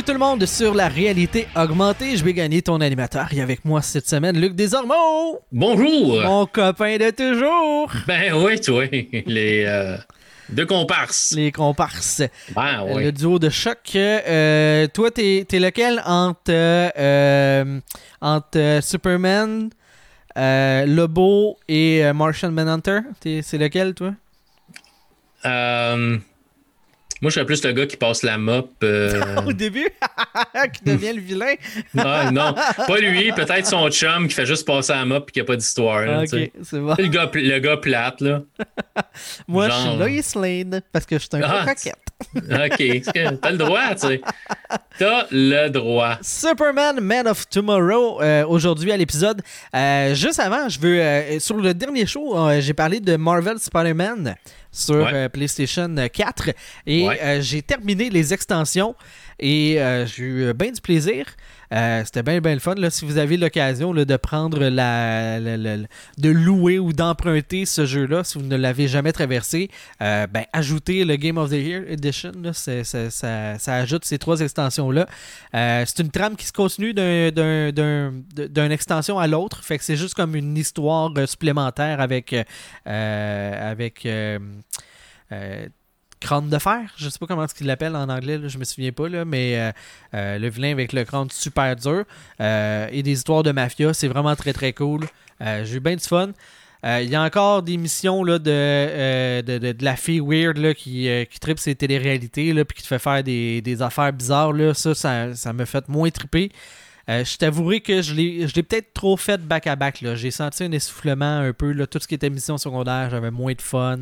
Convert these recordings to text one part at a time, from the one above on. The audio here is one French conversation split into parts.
Bienvenue tout le monde sur la réalité augmentée. Je vais gagner ton animateur. Et avec moi cette semaine, Luc Desormeaux. Bonjour. Mon copain de toujours. Ben oui, toi. Les euh, deux comparses. Les comparses. Ben oui. Le duo de choc. Euh, toi, t'es es lequel entre, euh, entre Superman, Lobo et Martian Manhunter? T'es- C'est lequel, toi? Euh, moi, je serais plus le gars qui passe la mop. euh, Au début? qui devient le vilain? non, non, pas lui. Peut-être son chum qui fait juste passer la mop et qui n'a pas d'histoire. ok, c'est bon. Le gars, le gars plate, là. Moi, je suis Lois Lane parce que je suis un Ah, peu coquette. OK. T'as le droit, tu sais. T'as le droit. Superman Man of Tomorrow euh, aujourd'hui à l'épisode. Euh, juste avant, je veux sur le dernier show, j'ai parlé de Marvel Spider-Man sur Ouais. euh, PlayStation 4 et Ouais. euh, j'ai terminé les extensions et euh, j'ai eu bien du plaisir. Euh, C'était bien bien le fun. Là, si vous avez l'occasion de prendre la, de louer ou d'emprunter ce jeu-là, si vous ne l'avez jamais traversé, euh, ben, ajoutez le Game of the Year Edition. là. Ça, ça ajoute ces trois extensions-là. Euh, c'est une trame qui se continue d'un- d'un- d'un- d'une extension à l'autre. Fait que c'est juste comme une histoire supplémentaire avec, avec crâne de fer. Je sais pas comment est-ce qu'il l'appelle en anglais, là, je me souviens pas, là, mais euh, euh, le vilain avec le crâne super dur. Euh, et des histoires de mafia, c'est vraiment très très cool. J'ai eu bien du fun. Il y a encore des missions là, de, de, de- la fille weird là, qui, qui tripe ses téléréalités puis qui te fait faire des, des affaires bizarres. Là. Ça, ça, ça m'a fait moins triper. Euh, je t'avouerai que je l'ai peut-être trop fait back-à-back. J'ai senti un essoufflement un peu. Là. Tout ce qui était mission secondaire, j'avais moins de fun.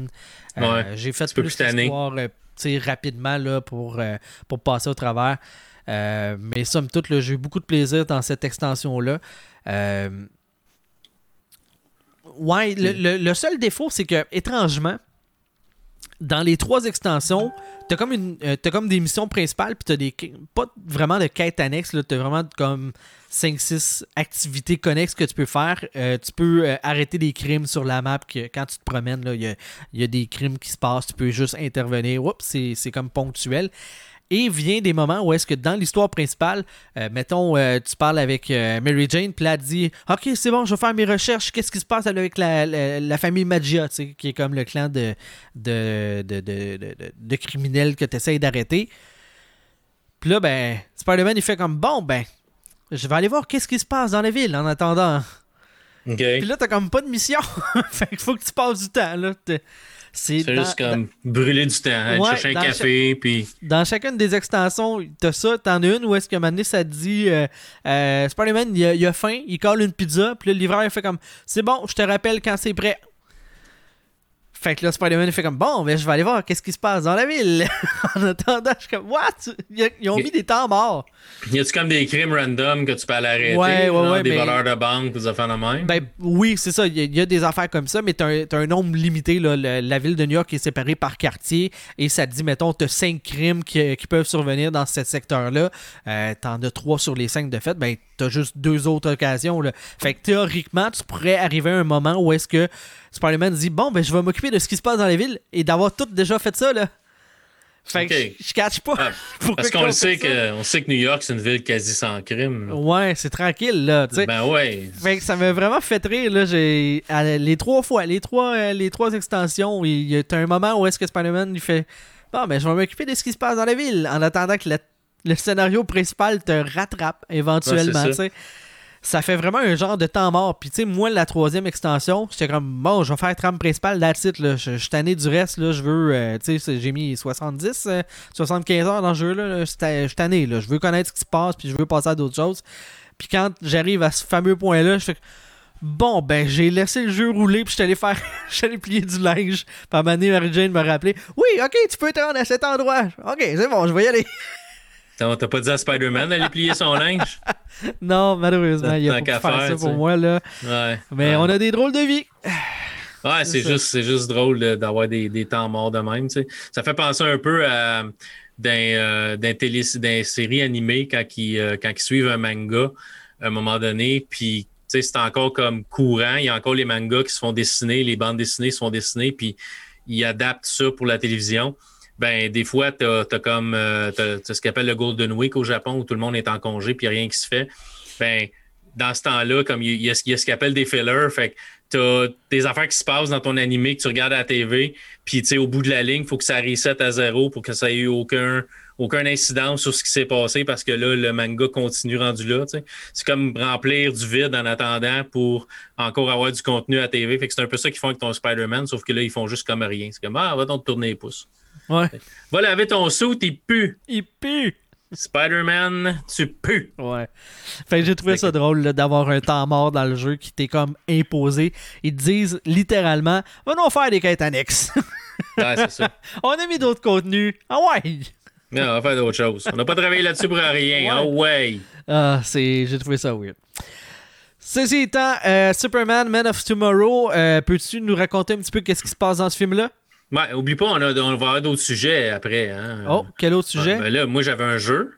Euh, Ouais, J'ai fait plus plus tanné. d'histoire euh, rapidement là, pour, pour passer au travers. Euh, mais somme toute, j'ai eu beaucoup de plaisir dans cette extension-là. Euh, Ouais, le, le- le seul défaut, c'est que, étrangement, dans les trois extensions, t'as comme, euh, t'as comme des missions principales, puis t'as des, pas vraiment de quêtes annexes, là, t'as vraiment comme 5-6 activités connexes que tu peux faire. Euh, tu peux euh, arrêter des crimes sur la map, que quand tu te promènes, il y a, y a des crimes qui se passent, tu peux juste intervenir. Oups, c'est comme ponctuel. Et vient des moments où est-ce que dans l'histoire principale, euh, mettons, euh, tu parles avec euh, Mary Jane, puis là, elle dit Ok, c'est bon, je vais faire mes recherches. Qu'est-ce qui se passe avec la, la- la famille Magia, qui est comme le clan de, de, de, de, de- criminels que tu essayes d'arrêter. Puis là, ben, Spider-Man, il fait comme Bon, ben, je vais aller voir qu'est-ce qui se passe dans la ville en attendant. Puis là, t'as comme pas de mission. fait qu'il faut que tu passes du temps, là. C'est juste comme brûler du temps. Aller Ouais, chercher un café, puis... dans chacune des extensions, t'as ça, t'en as une où est-ce que maintenant ça te dit euh, euh, Spider-Man, il a, il a faim, il colle une pizza, puis le livreur il fait comme C'est bon, je te rappelle quand c'est prêt. Fait que là, Spider-Man fait comme Bon, ben je vais aller voir qu'est-ce qui se passe dans la ville. en attendant, je suis comme What? Ils ont mis des temps morts. Y a-tu comme des crimes random que tu peux aller arrêter? Ouais, ouais, Des mais- voleurs de banque, des affaires de même? Ben oui, c'est ça. Il y, a- il y a des affaires comme ça, mais t'as un, un nombre limité. Là. Le- la ville de New York est séparée par quartier et ça te dit, mettons, t'as cinq crimes qui, qui peuvent survenir dans ce secteur-là. Euh, T'en as trois sur les cinq de fait. Ben, t'as juste deux autres occasions. Là. Fait que théoriquement, tu pourrais arriver à un moment où est-ce que Spider-Man dit, bon, ben, je vais m'occuper de ce qui se passe dans la ville et d'avoir tout déjà fait ça. Là. Fait que je- je catch pas. Ah, Parce qu'on sait que, on sait que New York, c'est une ville quasi sans crime. là. Ouais, c'est tranquille, là. Ben ouais. Fait que ça m'a vraiment fait rire là, j'ai les trois fois, les trois euh, les trois extensions, il y a un moment où est-ce que Spider-Man il fait bon ben je vais m'occuper de ce qui se passe dans la ville en attendant que le, le scénario principal te rattrape éventuellement, Ouais, tu c'est sais. Ça fait vraiment un genre de temps mort. Puis, tu sais, moi, la troisième extension, j'étais comme, bon, je vais faire trame principale, that's it, là. Je suis tanné du reste, là. Je veux, euh, tu sais, j'ai mis 70, euh, 75 heures dans le jeu, là. Je suis tanné, là. Je veux connaître ce qui se passe, puis je veux passer à d'autres choses. Puis quand j'arrive à ce fameux point-là, je fais Bon, ben, j'ai laissé le jeu rouler, puis je suis allé faire. Je plier du linge. Puis à un moment donné, Mary Jane me rappelait Oui, ok, tu peux te rendre à cet endroit. Ok, c'est bon, je vais y aller. T'as t'as pas dit à Spider-Man d'aller plier son linge? non, malheureusement, il a Tant pas faire faire, ça pour moi, là. Ouais. Mais ouais. on a des drôles de vie. Ouais, c'est juste, c'est juste drôle d'avoir des, des temps morts de même. Ça fait penser un peu à d'un euh, d'un télé- d'un série animée quand ils, euh, quand ils suivent un manga à un moment donné, puis c'est encore comme courant. Il y a encore les mangas qui se font dessiner, les bandes dessinées se font dessiner, puis ils adaptent ça pour la télévision. Ben des fois, tu as, comme euh, ce qu'on appelle le Golden Week au Japon où tout le monde est en congé puis rien qui se fait. Ben, dans ce temps-là, comme il y, a, ce qu'on appelle des fillers, fait que tu as des affaires qui se passent dans ton animé que tu regardes à la TV, puis au bout de la ligne, il faut que ça reset à zéro pour que ça ait eu aucun, aucun incident sur ce qui s'est passé parce que là, le manga continue rendu là. C'est comme remplir du vide en attendant pour encore avoir du contenu à TV. Fait que c'est un peu ça qu'ils font avec ton Spider-Man, sauf que là, ils font juste comme rien. C'est comme Ah, va donc tourner les pouces. Ouais. Va laver ton suit, il pue. Il pue. Spider-Man, tu pues. Ouais. Fait que j'ai trouvé ça drôle d'avoir un temps mort dans le jeu qui t'est comme imposé. Ils te disent littéralement Venons faire des quêtes annexes. ouais, c'est ça. On a mis d'autres contenus. Ah ouais! Mais on va faire d'autres choses. On n'a pas travaillé là-dessus pour rien. Ah ouais! Ah, c'est... J'ai trouvé ça weird. Ceci étant, euh, Superman, Man of Tomorrow, euh, peux-tu nous raconter un petit peu qu'est-ce qui se passe dans ce film-là? Ouais, oublie pas, on, a, on va avoir d'autres sujets après. Hein. Oh, quel autre sujet? Ben là, moi, j'avais un jeu.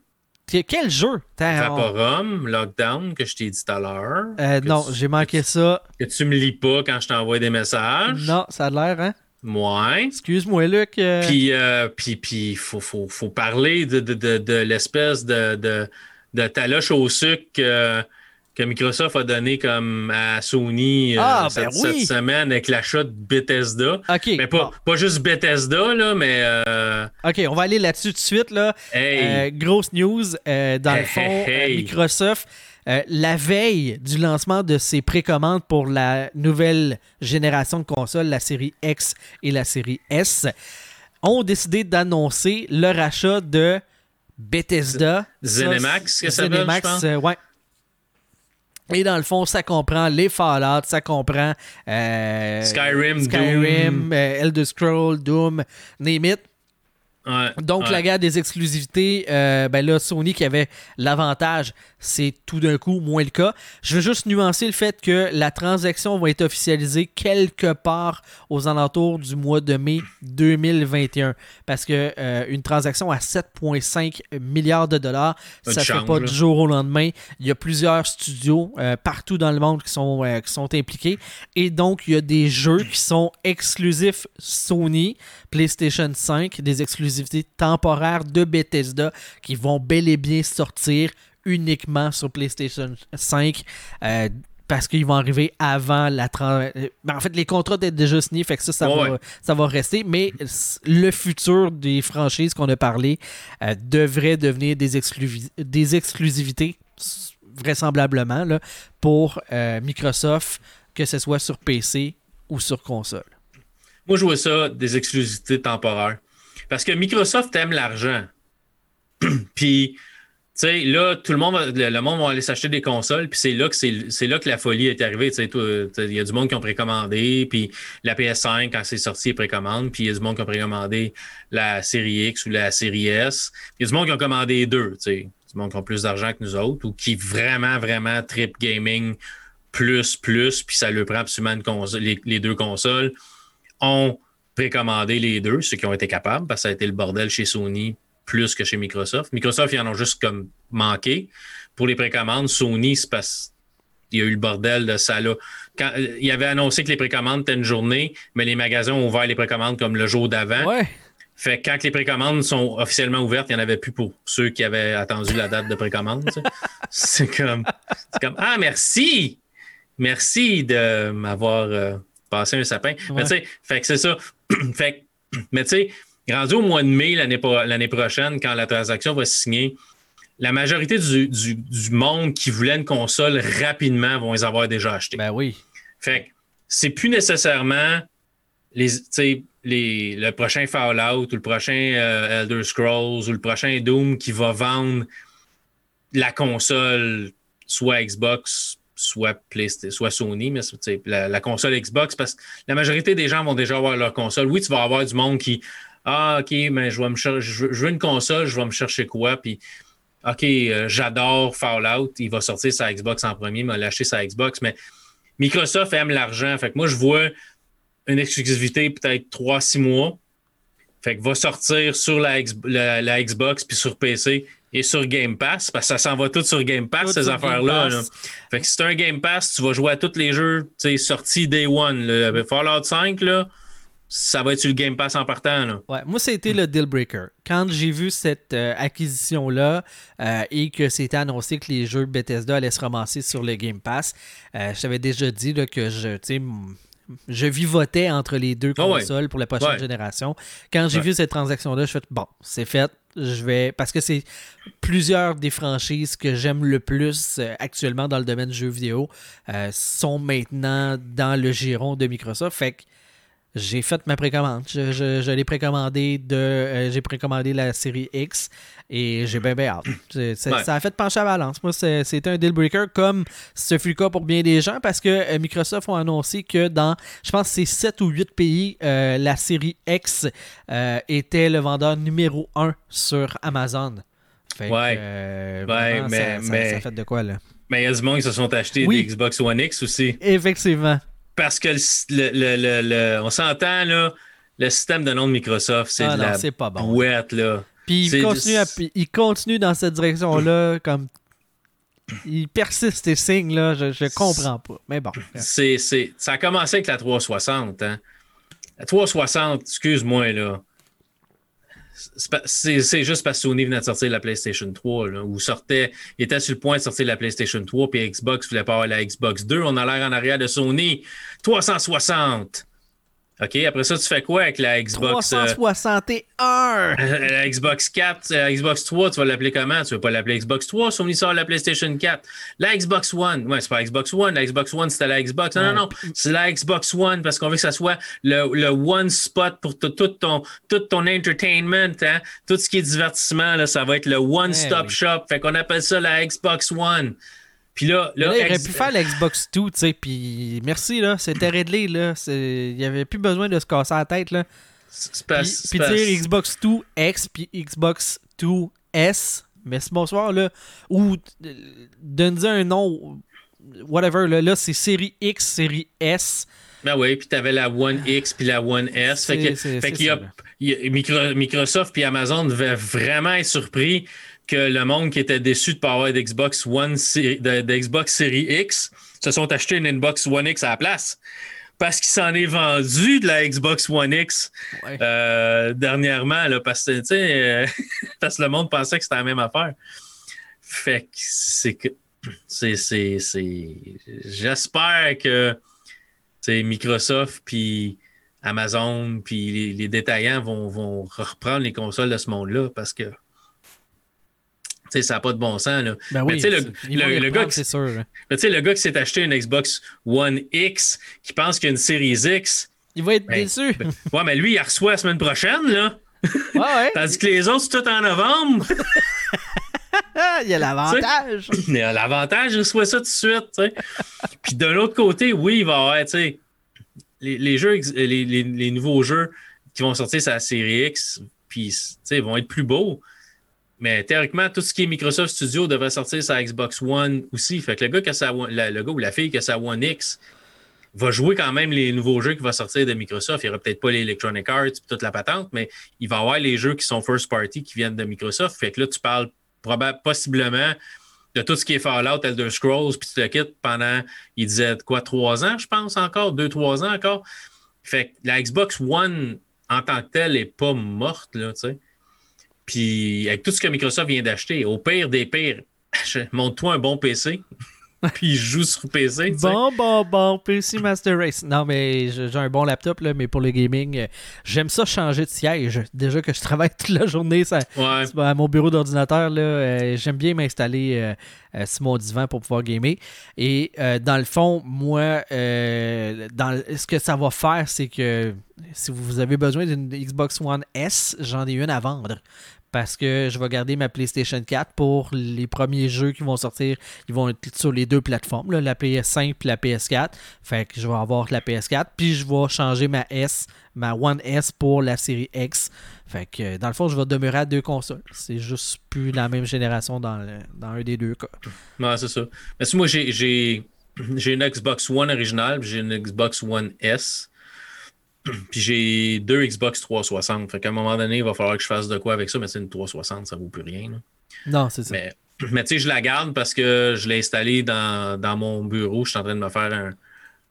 Quel jeu? Vaporum, Lockdown, que je t'ai dit tout à l'heure. Euh, non, j'ai manqué ça. Que tu me lis pas quand je t'envoie des messages. Non, ça a l'air, hein? Ouais. Excuse-moi, Luc. Euh. Puis, euh, puis, puis, faut, faut, faut parler de, de, de, de l'espèce de, de, de taloche au sucre que Microsoft a donné comme à Sony euh, ah, ben cette, semaine avec l'achat de Bethesda. Mais pas, pas juste Bethesda, là, mais. Euh, OK, on va aller là-dessus tout de suite. Là. Euh, grosse news. dans le fond, Microsoft, la veille du lancement de ses précommandes pour la nouvelle génération de consoles, la série X et la série S, ont décidé d'annoncer le rachat de Bethesda. Zenimax, que ça veut, je pense. ouais. Et dans le fond, ça comprend les Fallout, ça comprend euh, Skyrim, Skyrim Doom. Euh, Elder Scrolls, Doom, name it. Donc, la guerre des exclusivités, euh, ben là, Sony qui avait l'avantage, c'est tout d'un coup moins le cas. Je veux juste nuancer le fait que la transaction va être officialisée quelque part aux alentours du mois de mai 2021. Parce que euh, une transaction à 7,5 milliards de dollars, ça ne fait pas du jour au lendemain. Il y a plusieurs studios euh, partout dans le monde qui sont, qui sont impliqués. Et donc, il y a des jeux qui sont exclusifs Sony, PlayStation 5, des exclusivités temporaires de Bethesda qui vont bel et bien sortir uniquement sur PlayStation 5. Euh, parce qu'ils vont arriver avant la euh, ben, En fait, les contrats étaient déjà signés, fait que ça, ça, va, ça va rester. Mais le futur des franchises qu'on a parlé euh, devrait devenir des, des exclusivités, vraisemblablement, là, pour Microsoft, que ce soit sur PC ou sur console. Moi, je vois ça des exclusivités temporaires. Parce que Microsoft aime l'argent. puis, sais, là, tout le monde, le, monde va aller s'acheter des consoles, puis c'est là que c'est là que la folie est arrivée. Il y a du monde qui ont précommandé, puis la PS5 quand c'est sorti, précommande, puis il y a du monde qui ont précommandé la série X ou la série S. Il y a du monde qui ont commandé deux, tu du monde qui ont plus d'argent que nous autres, ou qui vraiment, vraiment trip gaming plus, plus, puis ça leur prend absolument les, les deux consoles, ont précommandé les deux, ceux qui ont été capables, parce que ça a été le bordel chez Sony plus que chez Microsoft. Microsoft, ils en ont juste comme manqué. Pour les précommandes, Sony, c'est parce qu'il y a eu le bordel de ça là. Quand, euh, il avait annoncé que les précommandes étaient une journée, mais les magasins ont ouvert les précommandes comme le jour d'avant. Ouais. Fait que quand les précommandes sont officiellement ouvertes, il n'y en avait plus pour ceux qui avaient attendu la date de précommande. c'est comme, comme Ah, merci! Merci de m'avoir euh, passé un sapin. Mais tu sais, fait que c'est ça. fait mais tu sais, rendu au mois de mai l'année prochaine, quand la transaction va signer, la majorité du, monde qui voulait une console rapidement vont les avoir déjà achetées. Ben oui. Fait que c'est plus nécessairement les, les, le prochain Fallout ou le prochain euh, Elder Scrolls ou le prochain Doom qui va vendre la console, soit Xbox, soit PlayStation, soit Sony, mais la, console Xbox, parce que la majorité des gens vont déjà avoir leur console. Oui, tu vas avoir du monde qui Ah, OK, mais je vais me je veux une console, je vais me chercher quoi? Puis OK, euh, j'adore Fallout, il va sortir sa Xbox en premier, il m'a lâché sa Xbox, mais Microsoft aime l'argent. Fait que moi, je vois une exclusivité peut-être 3-6 mois. Fait que va sortir sur la, la Xbox puis sur PC et sur Game Pass, parce que ça s'en va tout sur Game Pass, ces affaires-là. Fait que si c'est un Game Pass, tu vas jouer à tous les jeux sortis Day One. Fallout 5, là, ça va être sur le Game Pass en partant. Là. Ouais, moi, c'était le deal breaker. Quand j'ai vu cette euh, acquisition-là euh, et que c'était annoncé que les jeux Bethesda allaient se ramasser sur le Game Pass, euh, je t'avais déjà dit là, que je, je vivotais entre les deux Ah ouais. consoles pour la prochaine Ouais. génération. Quand j'ai Ouais. vu cette transaction-là, je fais bon, c'est fait. Je vais. Parce que c'est plusieurs des franchises que j'aime le plus euh, actuellement dans le domaine du jeu vidéo sont maintenant dans le giron de Microsoft. Fait que j'ai fait ma précommande. Je, je- je l'ai précommandé de. euh, j'ai précommandé la série X et j'ai bien bien hâte. Ouais. Ça a fait pencher la balance. Moi, c'est- c'était un deal breaker comme ce fut le cas pour bien des gens parce que euh, Microsoft ont annoncé que dans, je pense, c'est 7 ou 8 pays, euh, la série X euh, était le vendeur numéro 1 sur Amazon. Fait que, Ouais. mais- ça, ça- mais- ça fait de quoi, là? Mais il y a du monde qui se sont achetés Oui. des Xbox One X aussi. Effectivement. Parce que le, le- le- on s'entend, là, le système de nom de Microsoft, c'est Ah de non, la pas bon. bouette, là. Puis il continue, à- il continue dans cette direction-là, comme. Il persiste et signe, là. Je, je comprends pas. Mais bon. C'est, c'est- ça a commencé avec la 360. Hein. La 360, excuse-moi, là. C'est, juste parce que Sony venait de sortir la PlayStation 3, là, ou sortait, il était sur le point de sortir la PlayStation 3, puis Xbox voulait pas avoir la Xbox 2. On a l'air en arrière de Sony. 360. OK, après ça, tu fais quoi avec la Xbox? euh, 361! la Xbox 4, la Xbox 3, tu vas l'appeler comment? Tu veux pas l'appeler Xbox 3? Sony sort la PlayStation 4. La Xbox One, ouais, c'est pas Xbox One. La Xbox One, c'était la Xbox. Non, Ouais. non, non, c'est la Xbox One parce qu'on veut que ça soit le, le one spot pour tout ton, tout ton entertainment, hein? Tout ce qui est divertissement, là, ça va être le one-stop oui. shop. Fait qu'on appelle ça la Xbox One. Puis là, Là, là, il aurait pu faire la Xbox 2, tu sais, puis merci, là, c'était réglé, là. Il n'y avait plus besoin de se casser la tête, là. Puis, pas- puis dire Xbox 2 X, puis Xbox 2 S, mais c'est bonsoir, là. Ou euh, donne un nom, whatever, là. Là, c'est série X, série S. Ben oui, puis tu avais la One X puis la One S. Fait que, fait y a, il y Microsoft puis Amazon devaient vraiment être surpris que le monde qui était déçu de ne pas avoir d'Xbox One, de, de Xbox Series X se sont achetés une Xbox One X à la place. Parce qu'il s'en est vendu de la Xbox One X Ouais. euh, dernièrement, là, parce, que, euh, parce que le monde pensait que c'était la même affaire. Fait que c'est que. C'est. c'est- c'est- J'espère que Microsoft puis Amazon puis les, les détaillants vont, vont reprendre les consoles de ce monde-là parce que tu sais, ça n'a pas de bon sens. Là. Ben Mais oui, tu sais, le- ils le- le gars qui- sûr. là. Mais le gars qui s'est acheté une Xbox One X, qui pense qu'il y a une Series X, Il va être Ben, déçu. ouais, mais lui, il la reçoit la semaine prochaine, là. Ouais. Tandis que les autres, c'est tout en novembre. Il y a l'avantage. Mais euh, l'avantage, il reçoit ça tout de suite. Puis de l'autre côté, oui, il va y avoir, les, les jeux, les, les- les nouveaux jeux qui vont sortir sur la série X, puis, sais, vont être plus beaux. Mais théoriquement, tout ce qui est Microsoft Studio devrait sortir la Xbox One aussi. Fait que le gars, qui a sa le gars ou la fille qui a sa One X va jouer quand même les nouveaux jeux qui vont sortir de Microsoft. Il n'y aura peut-être pas les Electronic Arts et toute la patente, mais il va y avoir les jeux qui sont first party qui viennent de Microsoft. Fait que là, tu parles probablement, possiblement de tout ce qui est Fallout, Elder Scrolls, puis tu te quittes pendant, il disait quoi, trois ans, je pense encore, deux, trois ans encore. Fait que la Xbox One en tant que telle n'est pas morte, là, tu sais. Puis avec tout ce que Microsoft vient d'acheter, au pire des pires, montre-toi un bon PC, puis joue sur PC. Bon, bon, bon, PC Master Race. Non, mais j'ai un bon laptop, là, mais pour le gaming, euh, j'aime ça changer de siège. Déjà que je travaille toute la journée ça, Ouais. à mon bureau d'ordinateur, là, euh, j'aime bien m'installer euh, euh, sur mon divan pour pouvoir gamer. Et dans le fond, moi, dans, ce que ça va faire, c'est que si vous avez besoin d'une Xbox One S, j'en ai une à vendre. Parce que je vais garder ma PlayStation 4 pour les premiers jeux qui vont sortir. Ils vont être sur les deux plateformes, la PS5 et la PS4. Fait que je vais avoir la PS4. Puis je vais changer ma S, ma One S pour la série X. Fait que dans le fond, je vais demeurer à deux consoles. C'est juste plus la même génération dans, dans un des deux cas. Ouais, c'est ça. Si moi, j'ai, j'ai, une Xbox One originale, j'ai une Xbox One S, puis j'ai deux Xbox 360. Fait qu'à un moment donné, il va falloir que je fasse de quoi avec ça, mais c'est une 360, ça vaut plus rien. là. Non, c'est ça. Mais, mais tu sais, je la garde parce que je l'ai installée dans, dans mon bureau. Je suis en train de me faire un,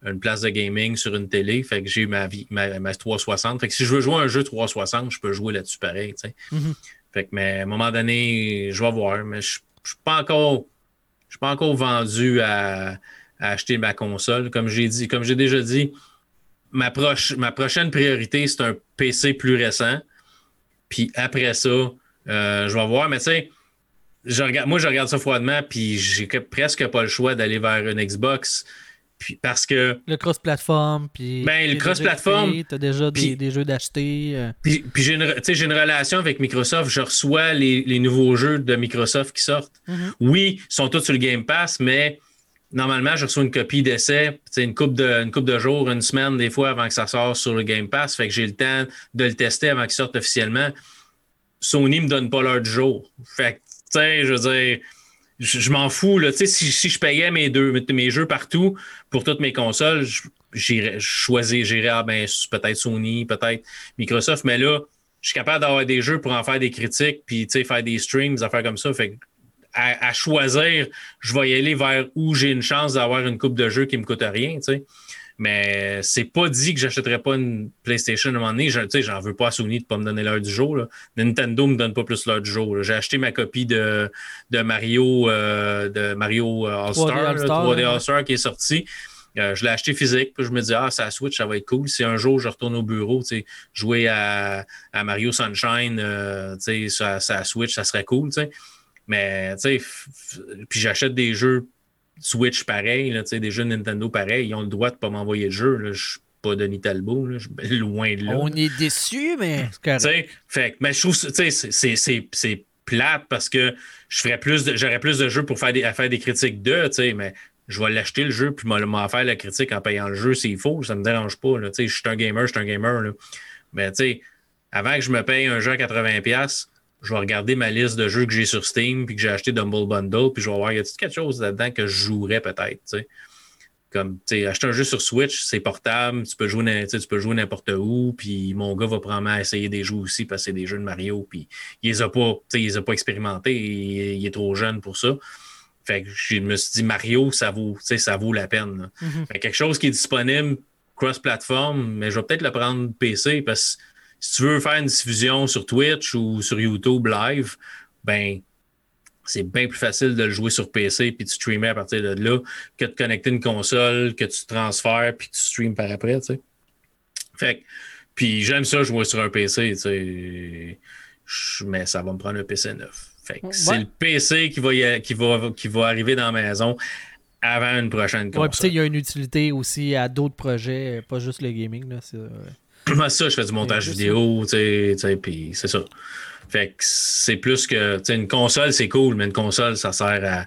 une place de gaming sur une télé. Fait que j'ai ma, ma, ma 360. Fait que si je veux jouer un jeu 360, je peux jouer là-dessus pareil. Mm-hmm. Fait que, mais à un moment donné, je vais voir. Mais je ne suis pas encore. Je suis pas encore vendu à, acheter ma console. Comme j'ai dit, comme j'ai déjà dit, ma, ma prochaine priorité, c'est un PC plus récent. Puis après ça, euh, je vais voir. Mais tu sais, moi, je regarde ça froidement, puis j'ai presque pas le choix d'aller vers une Xbox. Puis parce que. Le cross-platform, puis. Ben, le cross-platform. Tu as déjà des, jeux d'acheter. Euh. Puis, j'ai une, une, relation avec Microsoft. Je reçois les, nouveaux jeux de Microsoft qui sortent. Mm-hmm. Oui, ils sont tous sur le Game Pass, mais normalement, je reçois une copie d'essai, une coupe de, de jours, une semaine, des fois, avant que ça sorte sur le Game Pass. Fait que j'ai le temps de le tester avant qu'il sorte officiellement. Sony me donne pas l'heure du jour. Fait que tu sais, je veux dire, je, m'en fous. Là. Si, si je payais mes, deux, mes jeux partout pour toutes mes consoles, j'irais choisir, j'irais ah, ben, peut-être Sony, peut-être Microsoft, mais là, je suis capable d'avoir des jeux pour en faire des critiques, puis faire des streams, des affaires comme ça. Fait à, choisir, je vais y aller vers où j'ai une chance d'avoir une coupe de jeux qui me coûte rien. sais. Mais c'est pas dit que j'achèterais pas une PlayStation à un moment donné. Je, j'en veux pas à Sony de pas me donner l'heure du jour. Là. Nintendo me donne pas plus l'heure du jour. J'ai acheté ma copie de, de Mario euh, de Mario euh, All-Star, 3D All-Star qui est sorti. Euh, je l'ai acheté physique, puis je me dis, ah, ça Switch, ça va être cool. Si un jour je retourne au bureau, jouer à, à, Mario Sunshine, euh, ça, ça Switch, ça serait cool. sais. Mais, tu sais, puis j'achète des jeux Switch pareil, là, des jeux Nintendo pareil, ils ont le droit de ne pas m'envoyer le jeu. Je suis pas Denis Talbot, là. je suis loin de là. On est déçus, mais fait, mais je trouve c'est plate parce que je ferais plus j'aurais plus de jeux pour faire des, à faire des critiques de, mais je vais l'acheter le jeu puis m'en faire la critique en payant le jeu s'il faut, ça me dérange pas. Je suis un gamer, je suis un gamer. Là. Mais tu sais, avant que je me paye un jeu à 80$, je vais regarder ma liste de jeux que j'ai sur Steam puis que j'ai acheté Dumble Bundle, puis je vais voir, y a quelque chose là-dedans que je jouerais peut-être, tu sais? Comme, tu sais, acheter un jeu sur Switch, c'est portable, tu peux jouer, tu peux jouer n'importe où, puis mon gars va probablement essayer des jeux aussi parce que c'est des jeux de Mario, puis il les a pas, tu sais, il les a pas expérimentés, il, est trop jeune pour ça. Fait que je me suis dit, Mario, ça vaut, tu sais, ça vaut la peine. Mm-hmm. quelque chose qui est disponible cross-platform, mais je vais peut-être le prendre PC parce que si tu veux faire une diffusion sur Twitch ou sur YouTube live, ben c'est bien plus facile de le jouer sur PC puis de streamer à partir de là que de connecter une console, que tu transfères puis tu streams par après, tu sais. Fait puis j'aime ça jouer sur un PC, tu sais. Mais ça va me prendre un PC neuf. Fait c'est le PC qui va, qui, va, qui va arriver dans la maison avant une prochaine console. Ouais, puis il y a une utilité aussi à d'autres projets, pas juste le gaming. Là, moi, ça, je fais du montage vidéo, tu sais, puis c'est ça. Fait que c'est plus que, tu sais, une console, c'est cool, mais une console, ça sert à,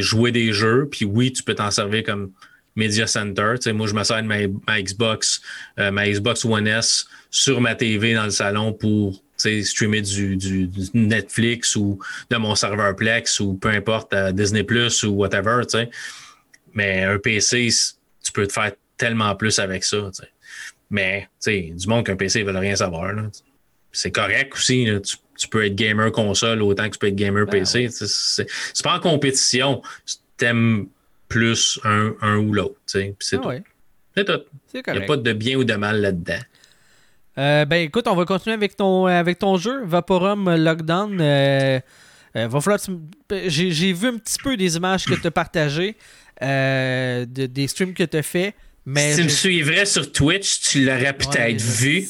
jouer des jeux. Puis oui, tu peux t'en servir comme Media Center. Tu sais, moi, je me sers de ma, Xbox, euh, ma Xbox One S sur ma TV dans le salon pour streamer du, du, Netflix ou de mon serveur Plex ou peu importe, euh, Disney Plus ou whatever. Tu sais. Mais un PC, tu peux te faire tellement plus avec ça. Tu sais. Mais, tu sais, du monde qu'un PC, ils veulent rien savoir. C'est correct aussi. Tu, peux être gamer console autant que tu peux être gamer ben PC. C'est pas en compétition. T'aimes plus un, un ou l'autre. C'est ah tout. C'est tout. Il n'y a pas de bien ou de mal là-dedans. Euh, ben écoute, on va continuer avec ton, avec ton jeu, Vaporum Lockdown. Euh, euh, j'ai vu un petit peu des images que tu as partagées, des streams que tu as fait. Mais si tu me suivrais sur Twitch, tu l'aurais peut-être vu.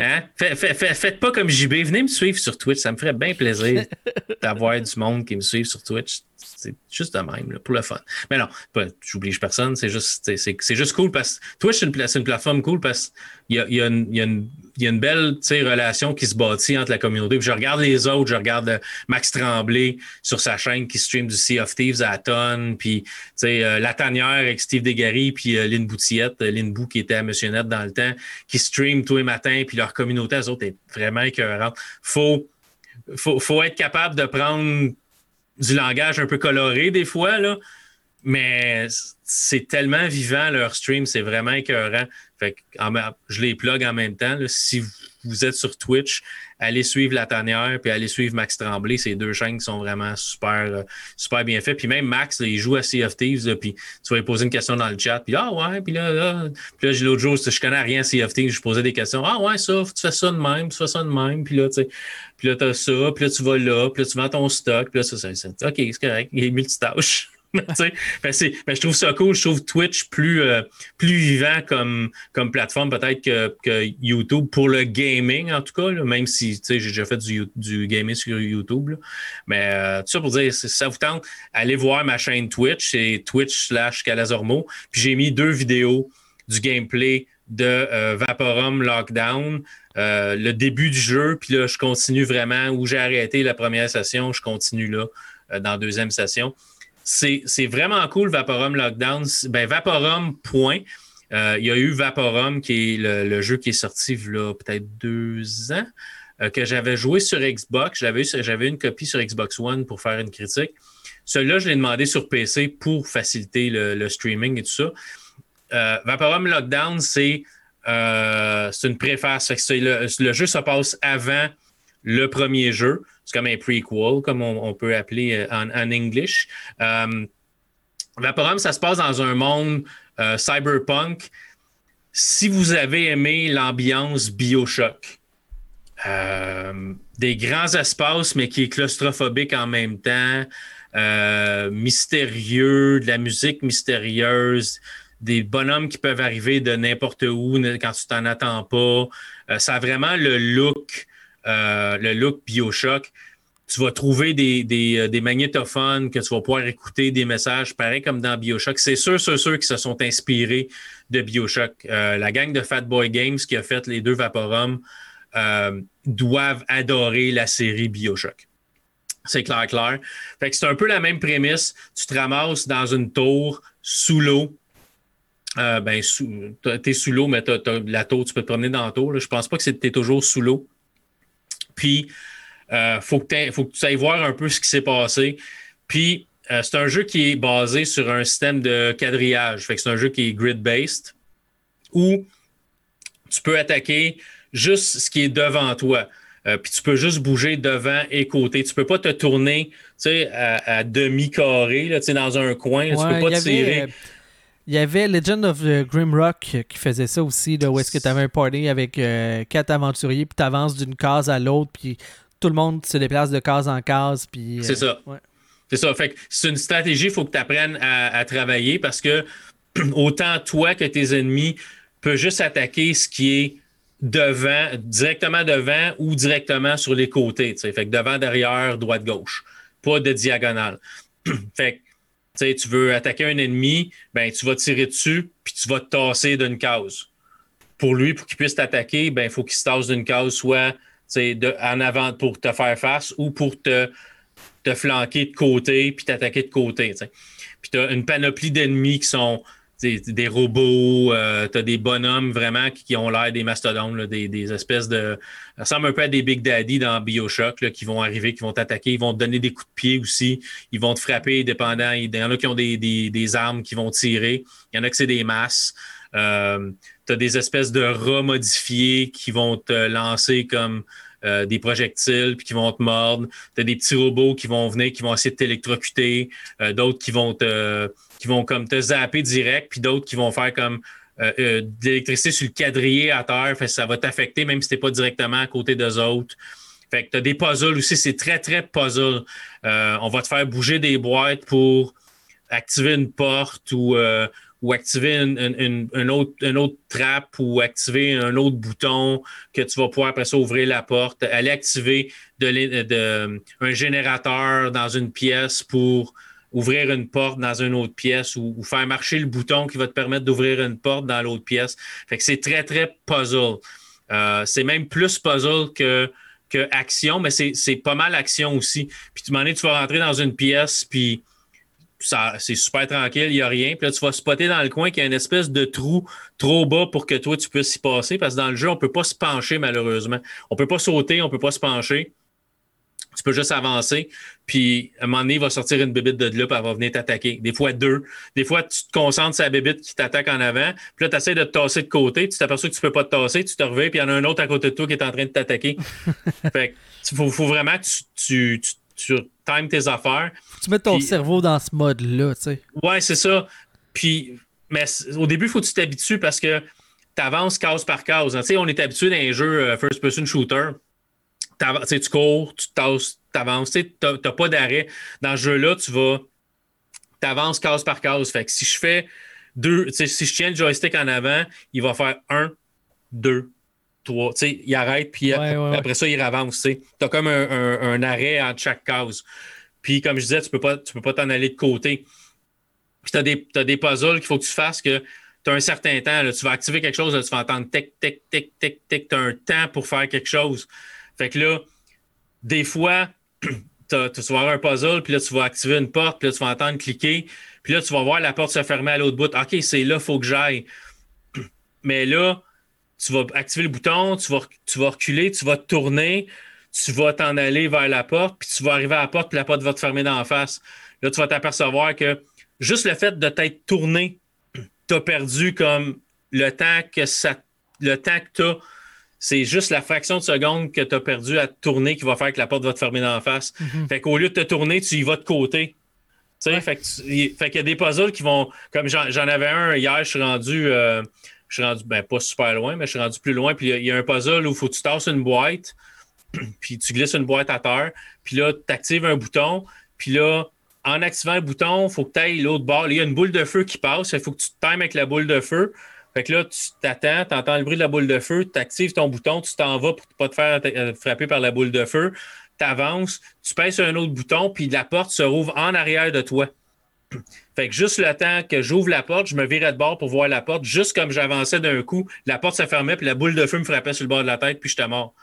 Hein? Faites pas comme JB. Venez me suivre sur Twitch. Ça me ferait bien plaisir d'avoir du monde qui me suive sur Twitch. C'est juste de même, pour le fun. Mais non, j'oblige personne. C'est juste, c'est, juste cool parce que Twitch, c'est une, une, plateforme cool parce qu'il y a, y, a y, y a, une, belle relation qui se bâtit entre la communauté. je regarde les autres, je regarde euh, Max Tremblay sur sa chaîne qui stream du Sea of Thieves à tonne, puis euh, La Tanière avec Steve Degary, puis euh, Lynn Boutillette, Lynn Bou qui était à Net dans le temps, qui stream tous les matins, puis leur communauté, eux autres, est vraiment écœurante. Faut, faut, faut être capable de prendre du langage un peu coloré des fois, là. Mais c'est tellement vivant leur stream, c'est vraiment écœurant. Fait que, je les plug en même temps. si vous êtes sur Twitch, allez suivre La Tanière, puis allez suivre Max Tremblay. Ces deux chaînes qui sont vraiment super, euh, super bien faites. Puis même Max, il joue à Sea of Thieves, puis tu vas lui poser une question dans le chat, puis ah ouais, puis là, là, puis là, l'autre jour, je connais rien à Sea of Thieves, je posais des questions. Ah ouais, ça, tu fais ça de même, tu fais ça de même, puis là, tu sais, puis là, t'as ça, puis là, tu vas là, puis là, tu vends ton stock, puis là, ça, ça, OK, c'est correct, il est multitâche. ben je trouve ça cool. Je trouve Twitch plus, euh, plus vivant comme, comme plateforme peut-être que, YouTube pour le gaming, en tout cas, même si j'ai déjà fait du, du, gaming sur YouTube. Mais euh, tout ça pour dire, si ça vous tente, allez voir ma chaîne Twitch, c'est Twitch slash Calazormo. Puis j'ai mis deux vidéos du gameplay de euh, Vaporum Lockdown. le début du jeu, puis là, je continue vraiment où j'ai arrêté la première session, je continue là dans la deuxième session c'est vraiment cool, Vaporum Lockdown. Ben, Vaporum, point. Euh, il y a eu Vaporum, qui est le, jeu qui est sorti a peut-être deux ans, euh, que j'avais joué sur Xbox. J'avais une copie sur Xbox One pour faire une critique. Celui-là, je l'ai demandé sur PC pour faciliter le, streaming et tout ça. Euh, Vaporum Lockdown, c'est une préface. Le, jeu se passe avant le premier jeu. C'est comme un prequel, comme on, peut appeler euh, en, en English. Euh, Vaporum, ça se passe dans un monde euh, cyberpunk. Si vous avez aimé l'ambiance Bioshock, des grands espaces, mais qui est claustrophobique en même temps, mystérieux, de la musique mystérieuse, des bonhommes qui peuvent arriver de n'importe où quand tu t'en attends pas. ça a vraiment le look euh, le look Bioshock, tu vas trouver euh, des, magnétophones que tu vas pouvoir écouter des messages, pareil comme dans Bioshock. C'est sûr, ceux, qui se sont inspirés de Bioshock. Euh, la gang de Fatboy Games qui a fait les deux Vaporum doivent adorer la série Bioshock. C'est clair, clair. Fait que c'est un peu la même prémisse. Tu te ramasses dans une tour sous l'eau. ben, tu es sous l'eau, mais la tour, tu peux te promener dans la tour. Je pense pas que tu es toujours sous l'eau. Puis, euh, faut, que faut que tu ailles voir un peu ce qui s'est passé. Puis, euh, c'est un jeu qui est basé sur un système de quadrillage. Fait que c'est un jeu qui est grid-based où tu peux attaquer juste ce qui est devant toi. Euh, puis tu peux juste bouger devant et côté. Tu peux pas te tourner à, à demi-carré dans un coin. tu peux pas tirer. Il y avait Legend of Grimrock qui faisait ça aussi, là, où est-ce que tu avais un party avec euh, quatre aventuriers, puis tu avances d'une case à l'autre, puis tout le monde se déplace de case en case. Puis, euh, c'est ça. C'est ça. Fait c'est une stratégie, il faut que tu apprennes à, travailler parce que autant toi que tes ennemis peuvent juste attaquer ce qui est devant, directement devant ou directement sur les côtés. Fait que devant, derrière, droite, gauche. Pas de diagonale. fait tu veux attaquer un ennemi, ben, tu vas tirer dessus, puis tu vas te tasser d'une case. Pour lui, pour qu'il puisse t'attaquer, ben, il faut qu'il se tasse d'une case, soit de, en avant pour te faire face ou pour te, te flanquer de côté, puis t'attaquer de côté. Puis tu as une panoplie d'ennemis qui sont des robots, euh, tu as des bonhommes vraiment qui, ont l'air des mastodontes, des, espèces de. Ça ressemble un peu à des Big Daddy dans Bioshock qui vont arriver, qui vont t'attaquer, ils vont te donner des coups de pied aussi, ils vont te frapper dépendant. Il y en a qui ont des, armes qui vont tirer, il y en a que c'est des masses. Euh, tu as des espèces de rats modifiés qui vont te lancer comme. Euh, des projectiles puis qui vont te mordre. Tu as des petits robots qui vont venir, qui vont essayer de t'électrocuter, d'autres qui vont te qui vont comme te zapper direct, puis d'autres qui vont faire comme euh, euh, de l'électricité sur le quadrillé à terre. Ça va t'affecter même si tu n'es pas directement à côté d'eux autres. Fait que tu as des puzzles aussi, c'est très, très puzzle. Euh, on va te faire bouger des boîtes pour activer une porte ou, ou activer une, autre, une autre trappe ou activer un autre bouton que tu vas pouvoir après ça ouvrir la porte. Aller activer de, un générateur dans une pièce pour ouvrir une porte dans une autre pièce ou, faire marcher le bouton qui va te permettre d'ouvrir une porte dans l'autre pièce. Fait que c'est très, très puzzle. Euh, c'est même plus puzzle que, que action, mais c'est pas mal action aussi. Puis tu m'en es, tu vas rentrer dans une pièce, puis c'est super tranquille, il n'y a rien. Puis là, tu vas spotter dans le coin qu'il y a une espèce de trou trop bas pour que toi, tu puisses y passer, parce que dans le jeu, on ne peut pas se pencher, malheureusement. On ne peut pas sauter, on ne peut pas se pencher. tu peux juste avancer, puis à un moment donné, il va sortir une bébite de là, puis elle va venir t'attaquer. Des fois, deux. Des fois, tu te concentres sur la bébite qui t'attaque en avant, puis là, tu essaies de te tasser de côté, tu t'aperçois que tu peux pas te tasser, tu te reviens, puis il y en a un autre à côté de toi qui est en train de t'attaquer. fait il faut, faut, vraiment que tu, tu, tu, times tes affaires. tu mets ton cerveau dans ce mode-là, tu sais. Ouais, c'est ça. Puis, mais au début, il faut que tu t'habitues parce que tu avances case par case. sais, on est habitué dans les jeux euh, first-person shooter tu cours, tu t'avances, tu n'as pas d'arrêt. Dans ce jeu-là, tu vas, t'avances case par case. Fait que si je fais deux, si je tiens le joystick en avant, il va faire un, deux, trois. sais, il arrête, puis après, ça, il avance. Tu as comme un, arrêt entre chaque case. Puis, comme je disais, tu peux pas, tu peux pas t'en aller de côté. Puis, tu as des, as des puzzles qu'il faut que tu fasses que tu as un certain temps. Là, tu vas activer quelque chose, tu vas entendre tic, tic, tic, tic, tic. Tu as un temps pour faire quelque chose. Fait que là, des fois, tu vas avoir un puzzle, puis là, tu vas activer une porte, puis là, tu vas entendre cliquer, puis là, tu vas voir la porte se fermer à l'autre bout. OK, c'est là, il faut que j'aille. Mais là, tu vas activer le bouton, tu vas, tu vas reculer, tu vas tourner, tu vas t'en aller vers la porte, puis tu vas arriver à la porte, puis la porte va te fermer la face. Là, tu vas t'apercevoir que juste le fait de t'être tourné, tu as perdu comme le temps que ça le temps que tu as c'est juste la fraction de seconde que tu as perdu à tourner qui va faire que la porte va te fermer la face. Mhm. Fait qu'au lieu de te tourner, tu y vas de côté. Fait, qu'il y a des puzzles qui vont. Comme j'en avais un hier, je suis rendu. Euh, je suis rendu, ben, pas super loin, mais je suis rendu plus loin. Puis il y, a un puzzle où il faut que tu tasses une boîte, puis tu glisses une boîte à terre, puis là, tu actives un bouton, puis là, en activant le bouton, il faut que tu ailles l'autre bord. Il y a une boule de feu qui passe, il faut que tu te times avec la boule de feu. Fait que là, tu t'attends, tu entends le bruit de la boule de feu, tu actives ton bouton, tu t'en vas pour ne pas te faire euh, frapper par la boule de feu, tu avances, tu pèses un autre bouton, puis la porte se rouvre en arrière de toi. Fait que juste le temps que j'ouvre la porte, je me virais de bord pour voir la porte. Juste comme j'avançais d'un coup, la porte se fermait, puis la boule de feu me frappait sur le bord de la tête, puis j'étais mort.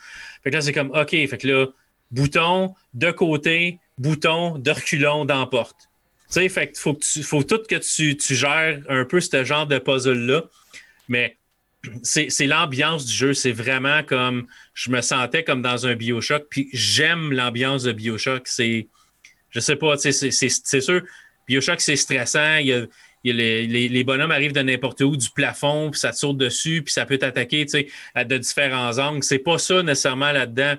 Fait que là, c'est comme, OK, fait que là, bouton, de côté, bouton, de reculon dans la porte. Tu sais, fait que faut, que faut tout que tu, tu gères un peu ce genre de puzzle-là. Mais c'est l'ambiance du jeu. C'est vraiment comme. Je me sentais comme dans un Bioshock. Puis j'aime l'ambiance de Bioshock. C'est. Je sais pas, c'est sûr. Bioshock, c'est stressant. Il y a, les, bonhommes arrivent de n'importe où, du plafond, puis ça te saute dessus, puis ça peut t'attaquer à de différents angles. C'est pas ça nécessairement là-dedans.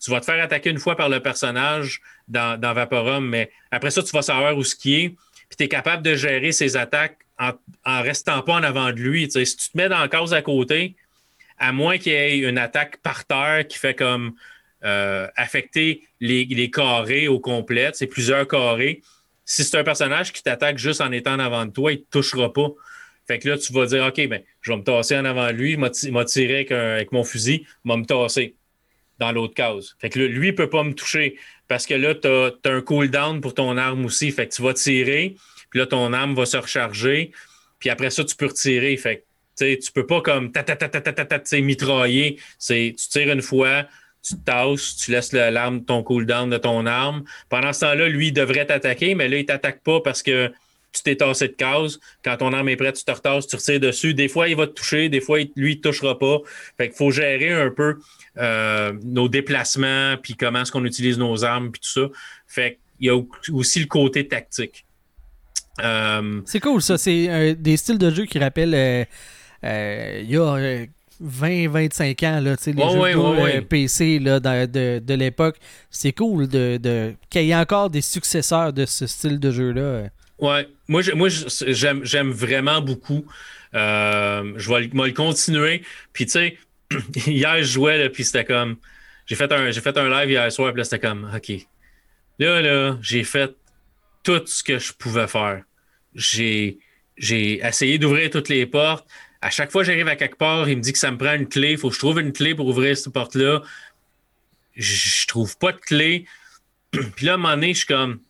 Tu vas te faire attaquer une fois par le personnage dans, Vaporum, mais après ça, tu vas savoir où ce qui est, puis tu es capable de gérer ses attaques en, restant pas en avant de lui. Si tu te mets dans la case à côté, à moins qu'il y ait une attaque par terre qui fait comme euh, affecter les, carrés au complet, c'est plusieurs carrés. Si c'est un personnage qui t'attaque juste en étant en avant de toi, il ne te touchera pas. Fait que là, tu vas dire, OK, ben, je vais me tasser en avant de lui, m'a tiré avec, mon fusil, il va me tasser dans l'autre case. Fait que lui, il ne peut pas me toucher parce que là, tu as, un cooldown pour ton arme aussi. Fait que tu vas tirer, puis là, ton arme va se recharger. Puis après ça, tu peux retirer. Fait que, tu peux pas comme ta ta ta ta ta ta ta mitrailler. Tu tires une fois, tu tasses, tu laisses l'arme, ton cooldown de ton arme. Pendant ce temps-là, lui, il devrait t'attaquer, mais là, il t'attaque pas parce que tu t'es tassé de case. Quand ton arme est prête, tu te retasses, tu retires dessus. Des fois, il va te toucher, des fois, lui, il te touchera pas. Fait qu'il faut gérer un peu euh, nos déplacements, puis comment est-ce qu'on utilise nos armes, puis tout ça. Fait qu'il y a aussi le côté tactique. Euh, c'est cool, ça. C'est des styles de jeu qui rappellent euh, il y a 20-25 ans, là, les jeux PC là, de, de, l'époque. C'est cool de, qu'il y ait encore des successeurs de ce style de jeu-là. Ouais, moi, moi j'aime vraiment beaucoup. je vais, le continuer. Puis, tu sais, hier, je jouais, puis c'était comme. J'ai fait, un, fait un live hier soir, puis là, c'était comme, OK. Là, là, j'ai fait tout ce que je pouvais faire j'ai, essayé d'ouvrir toutes les portes. À chaque fois que j'arrive à quelque part, il me dit que ça me prend une clé. Il faut que je trouve une clé pour ouvrir cette porte-là. Je, trouve pas de clé. Puis là, à un moment donné, je suis comme.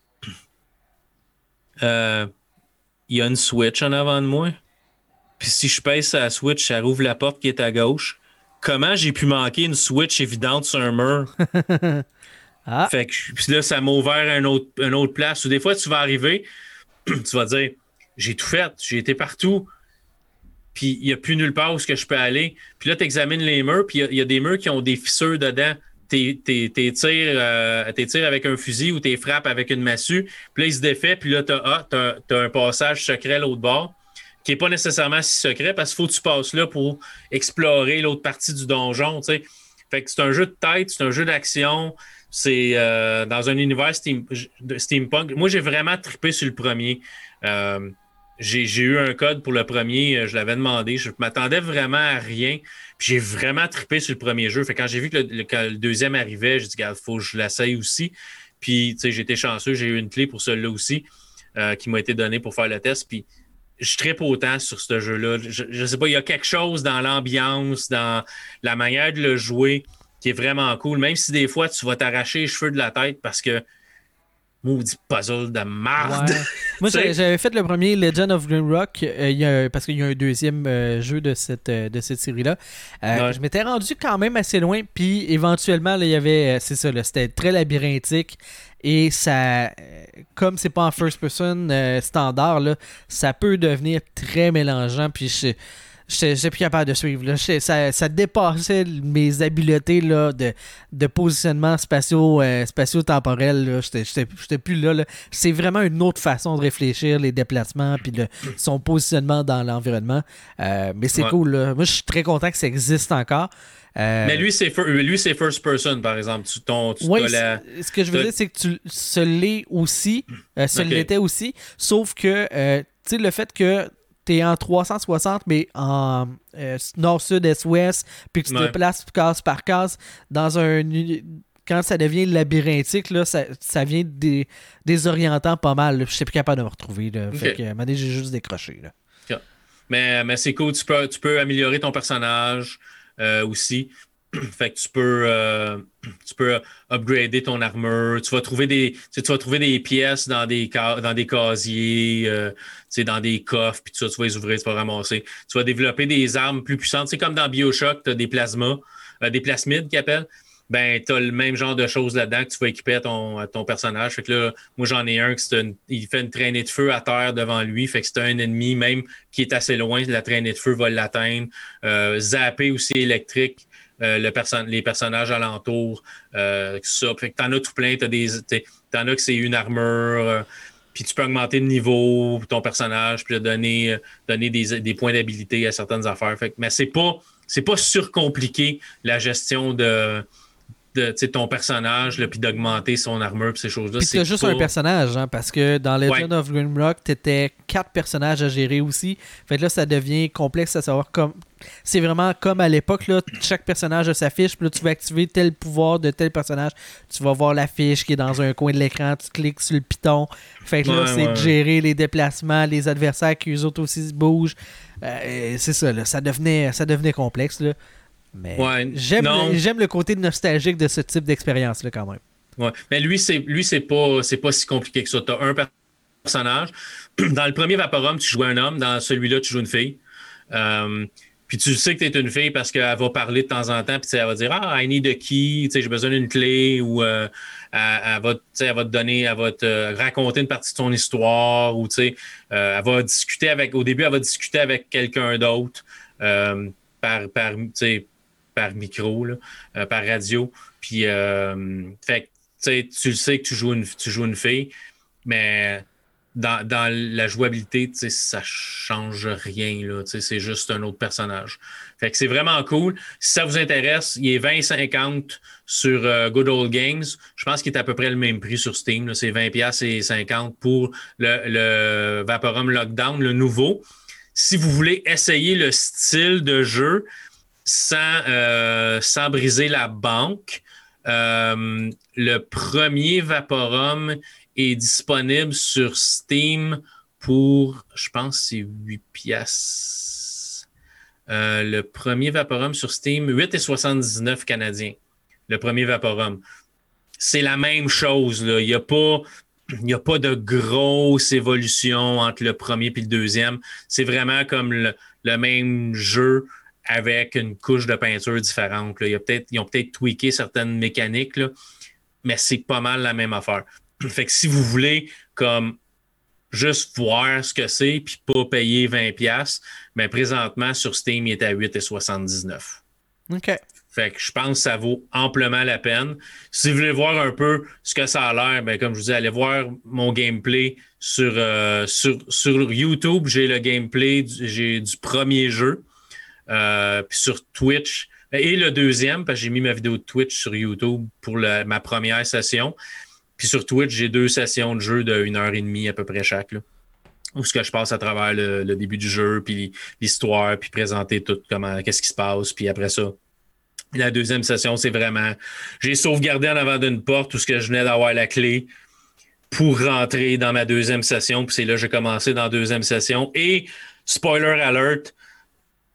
Euh, il y a une switch en avant de moi. Puis si je pèse sur la switch, ça rouvre la porte qui est à gauche. Comment j'ai pu manquer une switch évidente sur un mur? ah. Fait que puis là, ça m'a ouvert un autre, une autre place. Ou des fois, tu vas arriver, tu vas dire j'ai tout fait, j'ai été partout, puis il n'y a plus nulle part où je peux aller. Puis là, tu examines les murs, puis il y, a des murs qui ont des fissures dedans. tes, tirs, tes avec un fusil ou tes frappes avec une massue. Puis là, il se défait, puis là, tu as, ah, un passage secret l'autre bord qui n'est pas nécessairement si secret parce qu'il faut que tu passes là pour explorer l'autre partie du donjon. Fait que c'est un jeu de tête, c'est un jeu d'action. C'est euh, dans un univers steampunk. Moi, j'ai vraiment trippé sur le premier. Euh, j'ai eu un code pour le premier, je l'avais demandé. Je m'attendais vraiment à rien. j'ai vraiment trippé sur le premier jeu. Fait quand j'ai vu que le, deuxième arrivait, j'ai dit, il faut que je l'essaye aussi. Puis, j'ai été chanceux, j'ai eu une clé pour celui-là aussi euh, qui m'a été donnée pour faire le test. Puis, je trippe autant sur ce jeu-là. Je, je sais pas, il y a quelque chose dans l'ambiance, dans la manière de le jouer qui est vraiment cool. Même si des fois, tu vas t'arracher les cheveux de la tête parce que maudit puzzle de merde. Moi, j'avais fait le premier Legend of Green Rock euh, parce qu'il y a un deuxième euh, jeu de cette, euh, de cette série-là. Je m'étais rendu quand même assez loin, puis éventuellement, il y avait, c'est ça, c'était très labyrinthique. Et ça, comme c'est pas en first person standard, là, ça peut devenir très mélangeant. Puis je, j'étais plus capable de suivre. Ça, ça, dépassait mes habiletés là, de, de positionnement spatio, euh, spatio-temporel. J'étais plus là. C'est vraiment une autre façon de réfléchir les déplacements puis son positionnement dans l'environnement. Euh, mais c'est cool. Moi, je suis très content que ça existe encore. Euh, mais lui, c'est first person, par exemple. Tu, ton, Ce que je veux dire, c'est que tu ce l'es aussi, ce l'était aussi, sauf que tu sais, le fait que t'es en 360, mais en euh, nord, sud, est, ouest, puis que tu te déplaces case par case dans un. Quand ça devient labyrinthique, là, ça, ça vient des, désorientant pas mal. Je suis plus capable de me retrouver. Là. Fait que, j'ai juste décroché. Là. Mais, mais c'est cool, tu peux, tu peux améliorer ton personnage euh, aussi. fait que tu peux, euh, tu peux upgrader ton armure. Tu vas trouver des, tu vas trouver des pièces dans des, dans des casiers, euh, dans des coffres, puis tu vas les ouvrir, tu vas ramasser. Tu vas développer des armes plus puissantes. C'est comme dans Bioshock, tu as des plasmas, euh, des plasmides qu'ils appellent. Ben, tu as le même genre de choses là-dedans que tu vas équiper à ton, ton personnage. Fait que là, moi, j'en ai un qui il fait une traînée de feu à terre devant lui. Fait que c'est un ennemi, même qui est assez loin, la traînée de feu va l'atteindre. Zapper aussi électrique euh, le les personnages alentours, euh, ça. Fait que t'en as tout plein, t'as des. T'en as que c'est une armure, euh, puis tu peux augmenter le niveau ton personnage, puis donner, donner des, des points d'habilité à certaines affaires. Fait mais c'est pas c'est pas surcompliqué la gestion de de ton personnage, puis d'augmenter son armure, puis ces choses-là. c'est juste un personnage, hein, parce que dans Legend of Grimrock, t'étais quatre personnages à gérer aussi. Fait là, ça devient complexe à savoir comme. C'est vraiment comme à l'époque, là, chaque personnage a sa fiche, puis là, tu vas activer tel pouvoir de tel personnage. Tu vas voir la fiche qui est dans un coin de l'écran, tu cliques sur le piton. Fait que là, c'est de gérer les déplacements, les adversaires qui eux autres aussi bougent. Euh, c'est ça, là, ça devenait, ça devenait complexe. Là. Mais j'aime, le, côté nostalgique de ce type d'expérience-là quand même. Ouais. Mais lui, c'est lui, c'est pas, c'est pas si compliqué que ça. Tu as un personnage. Dans le premier Vaporum, tu joues un homme. Dans celui-là, tu joues une fille. Euh, puis tu sais que tu es une fille parce qu'elle va parler de temps en temps, puis elle va dire Ah, I need a key, j'ai besoin d'une clé, ou euh, elle, va, elle, va, te donner, elle va te raconter une partie de ton histoire, ou euh, elle va discuter avec, au début, elle va discuter avec quelqu'un d'autre par, par, par micro, euh, par radio. Puis, euh, fait, tu le sais que tu joues une, fille, mais dans, la jouabilité, ça change rien. C'est juste un autre personnage. Fait que c'est vraiment cool. Si ça vous intéresse, il est 20-50 sur euh, Good Old Games. Je pense qu'il est à peu près le même prix sur Steam. C'est 20$ et 50$ pour le Vaporum Lockdown, le nouveau. Si vous voulez essayer le style de jeu, sans, euh, sans briser la banque. Euh, le premier Vaporum est disponible sur Steam pour, je pense, c'est 8 pièces. Euh, le premier Vaporum sur Steam, 8,79 canadiens. Le premier Vaporum. C'est la même chose. Là. Il n'y a pas. Il a pas de grosse évolution entre le premier et le deuxième. C'est vraiment comme le même jeu avec une couche de peinture différente. Il y peut ils ont peut-être tweaké certaines mécaniques, mais c'est pas mal la même affaire. Fait que si vous voulez comme juste voir ce que c'est puis pas payer 20$, mais présentement sur Steam, il est à 8,79$. OK. Fait que je pense que ça vaut amplement la peine. Si vous voulez voir un peu ce que ça a l'air, ben, comme je vous dis, allez voir mon gameplay sur, euh, sur, sur, YouTube. J'ai le gameplay du, du premier jeu. Euh, puis sur Twitch. Et le deuxième, parce que j'ai mis ma vidéo de Twitch sur YouTube pour ma première session. Puis sur Twitch, j'ai deux sessions de jeu de heure et demie à peu près chaque. Là où ce que je passe à travers le, début du jeu, puis l'histoire, puis présenter tout comment, qu'est-ce qui se passe, puis après ça. La deuxième session, c'est vraiment, j'ai sauvegardé en avant d'une porte où ce que je venais d'avoir la clé pour rentrer dans ma deuxième session, puis c'est là que j'ai commencé dans la deuxième session. Et spoiler alert,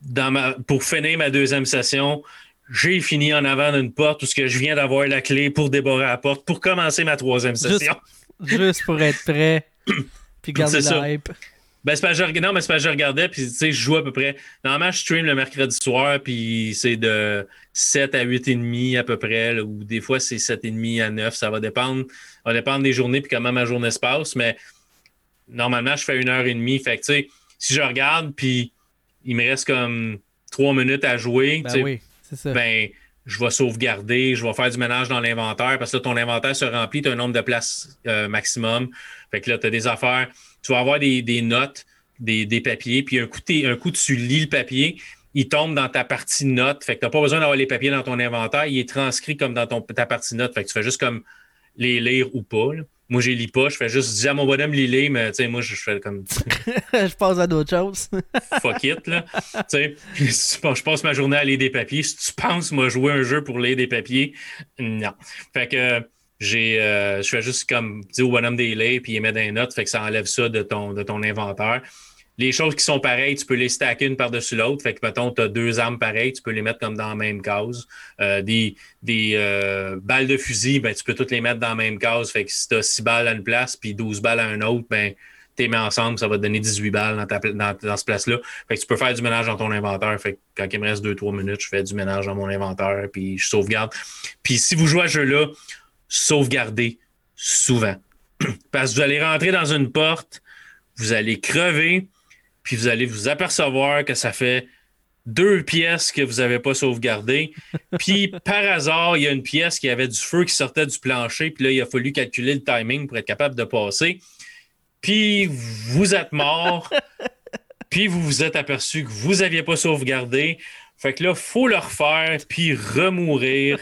dans ma, pour finir ma deuxième session, j'ai fini en avant d'une porte où je viens d'avoir la clé pour débarrer la porte pour commencer ma troisième session. juste pour être prêt. Puis garder la hype. Ben, c'est pas, je, non, mais c'est pas je regardais, puis tu sais, je joue à peu près. Normalement, je stream le mercredi soir, puis c'est de 7 à 8 et demi à peu près, ou des fois c'est 7 et demi à 9. Ça va dépendre, ça va dépendre des journées, puis comment ma journée se passe, mais normalement, je fais une heure et demie. Fait que, tu sais, si je regarde, puis il me reste comme 3 minutes à jouer, ben, oui, ça. ben je vais sauvegarder, je vais faire du ménage dans l'inventaire, parce que ton inventaire se remplit, tu as un nombre de places euh, maximum. Fait que là, tu as des affaires. Tu vas avoir des, notes, des, papiers, puis un coup, un coup, tu lis le papier, il tombe dans ta partie note. Fait que tu n'as pas besoin d'avoir les papiers dans ton inventaire. Il est transcrit comme dans ton, ta partie note. Fait que tu fais juste comme les lire ou pas. Moi, je les lis pas. Je fais juste dire à mon bonhomme lire, mais tu sais, moi, je fais comme. je passe à d'autres choses. Fuck it, là. Tu sais, je passe ma journée à lire des papiers. Si tu penses, moi, jouer un jeu pour lire des papiers, non. Fait que j'ai, euh, je fais juste comme dire au bonhomme des puis il met des notes, fait que ça enlève ça de ton, de ton inventaire. Les choses qui sont pareilles, tu peux les stacker une par-dessus l'autre. Fait que, mettons, tu as deux armes pareilles, tu peux les mettre comme dans la même case. Euh, des des euh, balles de fusil, ben, tu peux toutes les mettre dans la même case. Fait que si tu as 6 balles à une place puis 12 balles à une autre, ben, tu les mets ensemble, ça va te donner 18 balles dans, ta, dans, dans ce place-là. Fait que tu peux faire du ménage dans ton inventaire. Fait que quand il me reste 2-3 minutes, je fais du ménage dans mon inventaire puis je sauvegarde. Puis si vous jouez à ce jeu-là, sauvegarder souvent. Parce que vous allez rentrer dans une porte, vous allez crever, puis vous allez vous apercevoir que ça fait deux pièces que vous n'avez pas sauvegardées. Puis par hasard, il y a une pièce qui avait du feu qui sortait du plancher, puis là, il a fallu calculer le timing pour être capable de passer. Puis vous êtes mort, puis vous vous êtes aperçu que vous n'aviez pas sauvegardé. Fait que là, faut le refaire puis remourir.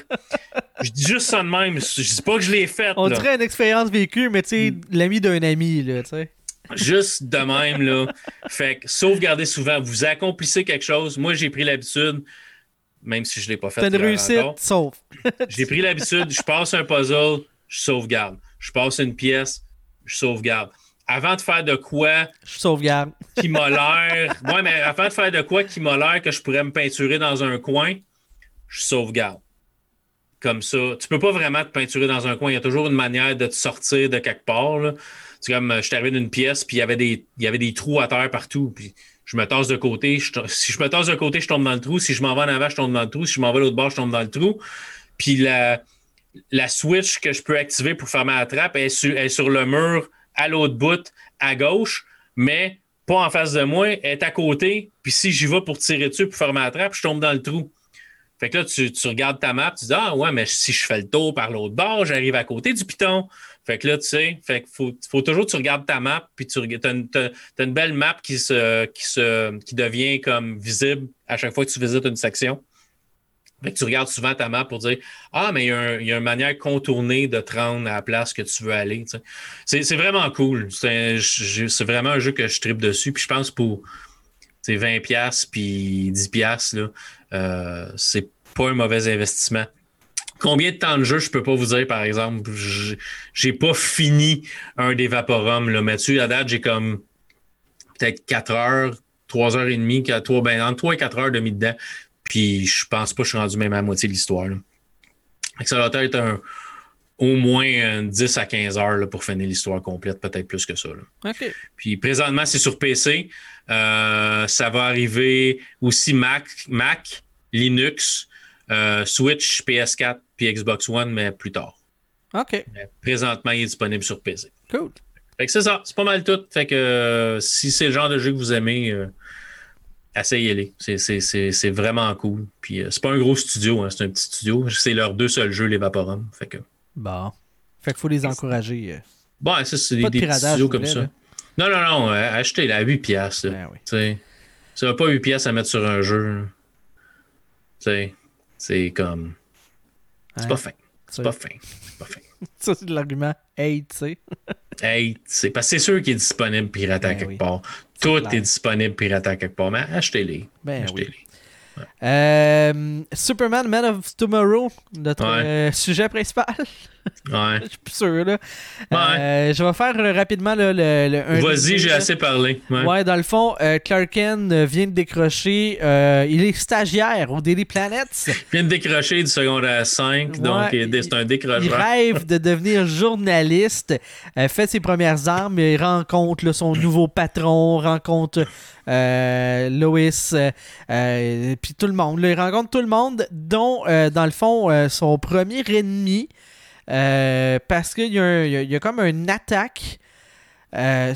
je dis juste ça de même. Je dis pas que je l'ai fait. On dirait une expérience vécue, mais tu sais, mm. l'ami d'un ami, là, tu sais. Juste de même, là. Fait que sauvegarder souvent. Vous accomplissez quelque chose. Moi, j'ai pris l'habitude, même si je l'ai pas fait. T'as une réussite, sauf. j'ai pris l'habitude, je passe un puzzle, je sauvegarde. Je passe une pièce, je sauvegarde avant de faire de quoi. Je sauvegarde. qui m'a l'air. Ouais, mais avant de faire de quoi qui m'a l'air que je pourrais me peinturer dans un coin, je sauvegarde. Comme ça. Tu peux pas vraiment te peinturer dans un coin. Il y a toujours une manière de te sortir de quelque part. C'est comme je suis arrivé d'une pièce, puis il y avait des, il y avait des trous à terre partout. Puis je me tasse de côté. si je me tasse de côté, je tombe dans le trou. Si je m'en vais en avant, je tombe dans le trou. Si je m'en vais l'autre bord, je tombe dans le trou. Puis la, la switch que je peux activer pour faire ma trappe est est sur le mur à l'autre bout, à gauche, mais pas en face de moi, elle est à côté. Puis si j'y vais pour tirer dessus pour faire ma trappe, je tombe dans le trou. Fait que là, tu, regardes ta map, tu dis Ah ouais, mais si je fais le tour par l'autre bord, j'arrive à côté du piton. Fait que là, tu sais, fait faut, toujours que tu regardes ta map, puis tu as une, une belle map qui se, qui se qui devient comme visible à chaque fois que tu visites une section tu regardes souvent ta map pour dire Ah, mais il y, a une manière contournée de te rendre à la place que tu veux aller. C'est vraiment cool. C'est vraiment un jeu que je tripe dessus. Puis je pense pour 20$ puis 10$, là, c'est pas un mauvais investissement. Combien de temps de jeu, je peux pas vous dire, par exemple. J'ai pas fini un des Vaporum. Là. Mathieu, à date, j'ai comme peut-être 4 heures, 3 heures et demie, 3, ben, entre 3 et 4 heures de demi dedans. Puis je pense pas que je suis rendu même à la moitié de l'histoire. Doit être un, au moins 10 à 15 heures pour finir l'histoire complète, peut-être plus que ça. Puis présentement, c'est sur PC. Euh, ça va arriver aussi Mac, Mac Linux, euh, Switch, PS4 puis Xbox One, mais plus tard. OK. présentement, il est disponible sur PC. Cool. Fait que c'est ça, c'est pas mal tout. Fait que euh, si c'est le genre de jeu que vous aimez, essayez-les. C'est vraiment cool. Puis c'est pas un gros studio, hein, c'est un petit studio. C'est leurs deux seuls jeux, les Vaporum. Fait que. Bon. Fait qu'il faut les encourager. Bon, ça, c'est des, petits studios comme ça. Non, non, non, achetez-la à 8 piastres. Ben oui. Ça va pas 8 piastres à mettre sur un jeu. C'est comme. C'est pas fin. C'est pas fin. C'est pas fin. Ça, c'est de l'argument hate, tu sais. hate, c'est parce que c'est sûr qu'il est disponible piraté à ben quelque part. Tout est, disponible piraté à quelque part. Mais achetez-les. Ben achetez-les. Euh, Superman, Man of Tomorrow, notre euh, sujet principal. Ouais. je suis plus sûr, là. Euh, je vais faire rapidement le. le, Vas-y, j'ai assez parlé. Ouais. dans le fond, Clark Kent vient de décrocher. il est stagiaire au Daily Planet. Il vient de décrocher du secondaire 5, donc c'est un décrocheur. Il rêve de devenir journaliste. fait ses premières armes, il rencontre son nouveau patron, rencontre euh, Lois, euh, puis tout le monde. il rencontre tout le monde, dont, dans le fond, son premier ennemi, parce qu'il y, y, a comme une attaque.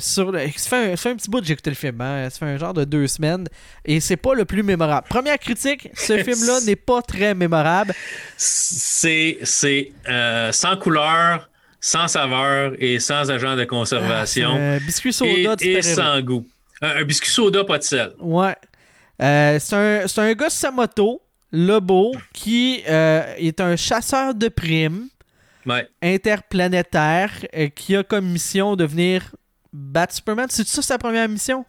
sur le, ça, fait un, petit bout que j'ai écouté le film, hein. ça fait un genre de deux semaines, et c'est pas le plus mémorable. Première critique, ce film-là n'est pas très mémorable. C'est sans couleur, sans saveur et sans agent de conservation. Ah, biscuit soda et sans goût. Un, biscuit soda, pas de sel. Ouais. Euh, c'est un, un, gars sa moto, Lobo, qui euh, est un chasseur de primes interplanétaire euh, qui a comme mission de venir battre Superman. C'est ça sa première mission?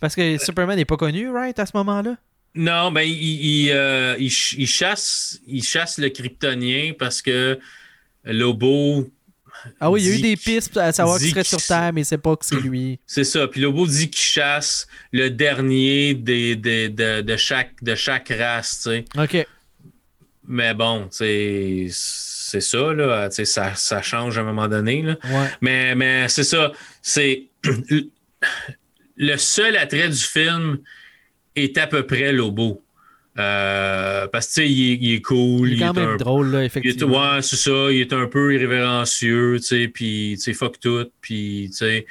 Parce que Superman n'est pas connu, right, à ce moment-là? Non, ben il, il, chasse, il chasse le kryptonien parce que Lobo ah oui, il y a eu des pistes à savoir qu'il serait sur Terre, mais c'est pas que c'est lui. C'est ça. Puis Lobo dit qu'il chasse le dernier des, de, chaque, de chaque race, tu sais. OK. Mais bon, c'est ça, là. Ça, ça change à un moment donné. Là. Ouais. Mais, mais c'est ça. C'est le seul attrait du film est à peu près Lobo. Euh, parce que, il, est cool. Il est quand même drôle, là, effectivement. ouais, c'est ça. Il est un peu irrévérencieux, tu sais, puis, tu sais, fuck tout, puis, tu sais.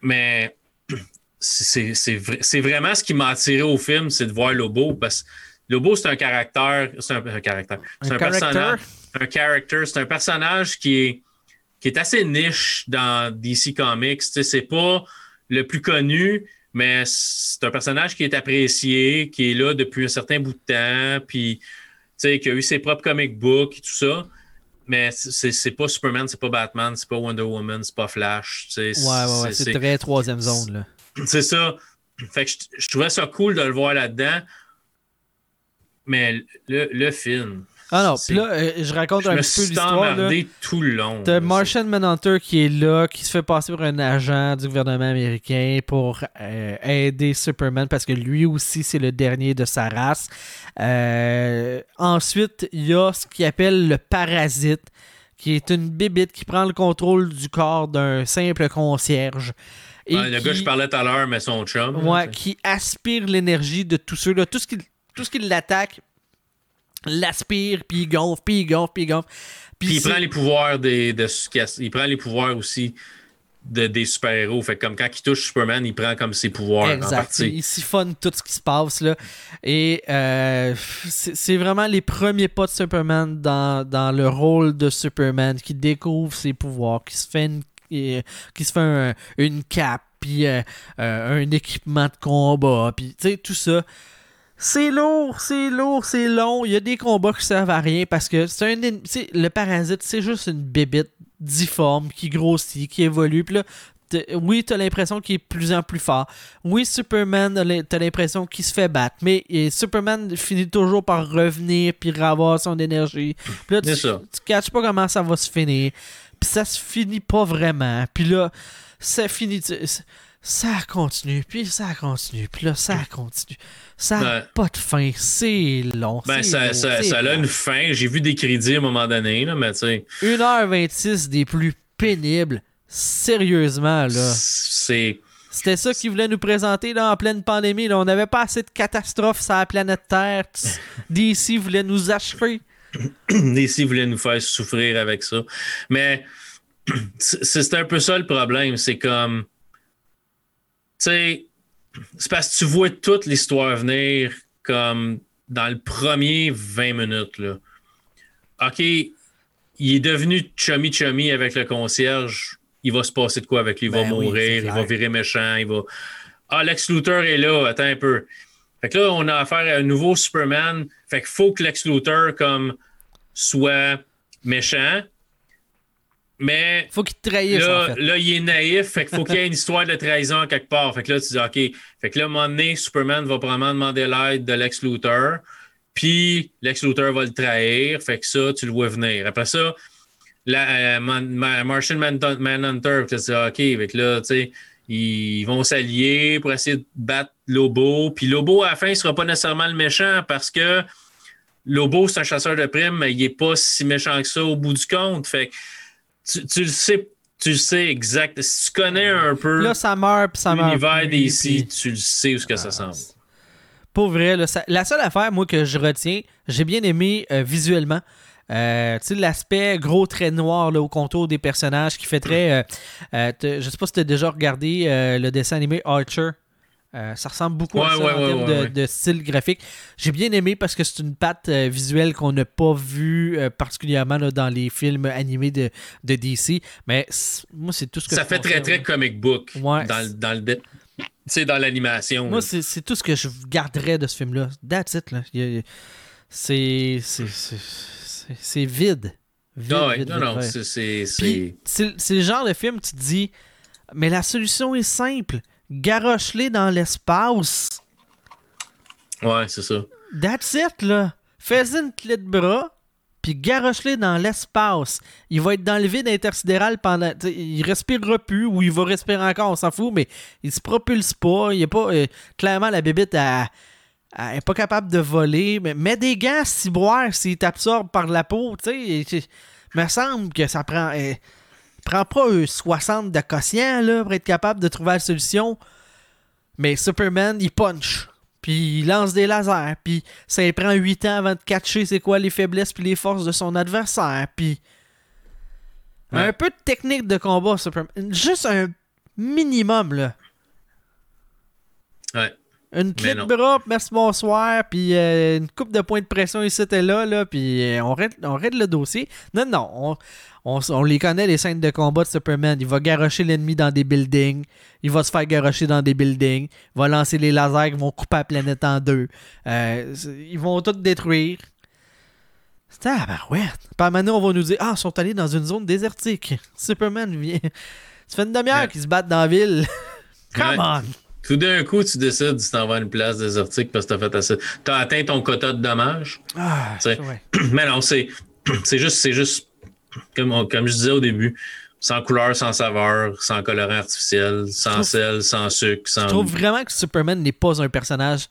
Mais c'est vraiment ce qui m'a attiré au film, c'est de voir Lobo, parce que Lobo, c'est un caractère, c'est un, caractère, c'est un, personnage, un character, c'est un personnage qui est, qui est assez niche dans DC Comics, tu sais, c'est pas le plus connu, mais c'est un personnage qui est apprécié, qui est là depuis un certain bout de temps, puis qui a eu ses propres comic books et tout ça. Mais c'est pas Superman, c'est pas Batman, c'est pas Wonder Woman, c'est pas Flash. Ouais, ouais, ouais, c'est très troisième zone. là. C'est ça. Fait que je, trouvais ça cool de le voir là-dedans. Mais le, le film, ah non, puis là, euh, je raconte un petit peu l'histoire. tout le long. T'as Martian Manhunter qui est là, qui se fait passer pour un agent du gouvernement américain pour euh, aider Superman parce que lui aussi, c'est le dernier de sa race. Euh, ensuite, il y a ce qu'il appelle le parasite, qui est une bibite qui prend le contrôle du corps d'un simple concierge. Et le gars je parlais tout à l'heure, mais son chum. Ouais, qui aspire l'énergie de tous ceux-là. Tout ce qui, tout ce qui l'attaque l'aspire, puis il gonfle, puis il gonfle, puis il gonfle. Puis il prend les pouvoirs des, de, il prend les pouvoirs aussi de, des super-héros. Fait comme quand il touche Superman, il prend comme ses pouvoirs exact. en partie. Il siphonne tout ce qui se passe. Là. Et euh, c'est vraiment les premiers pas de Superman dans, dans, le rôle de Superman qui découvre ses pouvoirs, qui se fait une, qui se fait une cape, puis euh, euh, un équipement de combat, puis tu sais, tout ça. C'est lourd, c'est lourd, c'est long. Il y a des combats qui servent à rien parce que c'est un le parasite, c'est juste une bébite difforme qui grossit, qui évolue. Puis là, oui, t'as l'impression qu'il est de plus en plus fort. Oui, Superman, t'as l'impression qu'il se fait battre. Mais Superman finit toujours par revenir puis avoir son énergie. Puis là, tu, tu catches pas comment ça va se finir. Puis ça se finit pas vraiment. Puis là, ça finit ça continue, puis ça continue, puis là, ça continue. Ça n'a pas de fin, c'est long. Ben, ça, ça, ça a une fin. J'ai vu des crédits à un moment donné, là, mais tu sais. 1h26 des plus pénibles, sérieusement, là. C'est. C'était ça qu'ils voulaient nous présenter là, en pleine pandémie. Là. On n'avait pas assez de catastrophes sur la planète Terre. DC voulait nous achever. DC voulait nous faire souffrir avec ça. Mais c'est un peu ça le problème. C'est comme tu sais, c'est parce que tu vois toute l'histoire venir comme dans le premier 20 minutes. Là. OK, il est devenu chummy chummy avec le concierge. Il va se passer de quoi avec lui? Il va Ben oui, mourir, il va virer méchant, il va. Ah, Lex Luthor est là, attends un peu. Fait que là, on a affaire à un nouveau Superman. Fait qu'il faut que Lex Luthor comme soit méchant. Mais Faut qu'il te trahisse, là, en fait. là, il est naïf, fait qu'il faut qu'il y ait une histoire de trahison quelque part. Fait que là, tu dis, OK. Fait que là, à un moment donné, Superman va probablement demander l'aide de Lex Luthor. Puis Lex Luthor va le trahir. Fait que ça, tu le vois venir. Après ça, la, euh, Martian Man- Manhunter, tu dis, OK. Fait que là, tu sais, ils vont s'allier pour essayer de battre Lobo. Puis Lobo, à la fin, il sera pas nécessairement le méchant parce que Lobo, c'est un chasseur de primes, mais il est pas si méchant que ça au bout du compte. Fait que tu, tu le sais, tu le sais exact. Si tu connais un peu Là, ça meurt, puis ça l'univers d'ici, puis- tu le sais où ce que ça Ah, semble. Pour vrai, là, ça- la seule affaire, moi, que je retiens, j'ai bien aimé euh, visuellement. Euh, tu sais, l'aspect gros trait noir là, au contour des personnages qui fait très. euh, euh, je sais pas si tu as déjà regardé le dessin animé Archer. Euh, ça ressemble beaucoup à ça ouais, en ouais, termes ouais, de, style graphique. J'ai bien aimé parce que c'est une patte euh, visuelle qu'on n'a pas vue euh, particulièrement là, dans les films animés de, de DC. Mais moi, c'est tout ce que Ça je fait très, très comic book dans, dans le. dans l'animation. Moi, c'est tout ce que je garderais de ce film-là. That's it, C'est. vide. Vide, ouais, vide, non, non, c'est c'est le genre de film, tu te dis, mais la solution est simple. Garoche-les dans l'espace. Ouais, c'est ça. That's it, là. Fais-y une clé de bras, puis garoche-les dans l'espace. Il va être dans le vide intersidéral pendant. t'sais, Il respirera plus, ou il va respirer encore, on s'en fout, mais il se propulse pas. Il est pas. euh, clairement, la bébite, elle, elle est pas capable de voler. Mais mets des gants à ciboire s'il t'absorbe par la peau, tu sais. me semble que ça prend. euh, prend pas un 60 de quotient, là, pour être capable de trouver la solution. Mais Superman, il punch. Puis il lance des lasers. Puis ça lui prend 8 ans avant de catcher c'est quoi les faiblesses puis les forces de son adversaire. Puis Ouais. un peu de technique de combat, Superman. Juste un minimum, là. Ouais. Une clé de bras, merci bonsoir, puis euh, une coupe de points de pression ici et là, là puis euh, on, règle, on règle le dossier. Non, non, on, on, on les connaît, les scènes de combat de Superman. Il va garocher l'ennemi dans des buildings, il va se faire garocher dans des buildings, il va lancer les lasers qui vont couper la planète en deux. Euh, ils vont tout détruire. C'est ah, ben ouais. Par maintenant, on va nous dire Ah, ils sont allés dans une zone désertique. Superman vient. Ça fait une demi-heure Ouais. qu'ils se battent dans la ville. Come Ouais. on! Tout d'un coup, tu décides de t'en vas à une place désertique parce que t'as fait assez. T'as atteint ton quota de dommages. Ah, C'est-. Mais non, c'est c'est juste, c'est juste comme, on- comme je disais au début, sans couleur, sans saveur, sans colorant artificiel, sans trouve- sel, sans sucre, sans. Je trouve vraiment que Superman n'est pas un personnage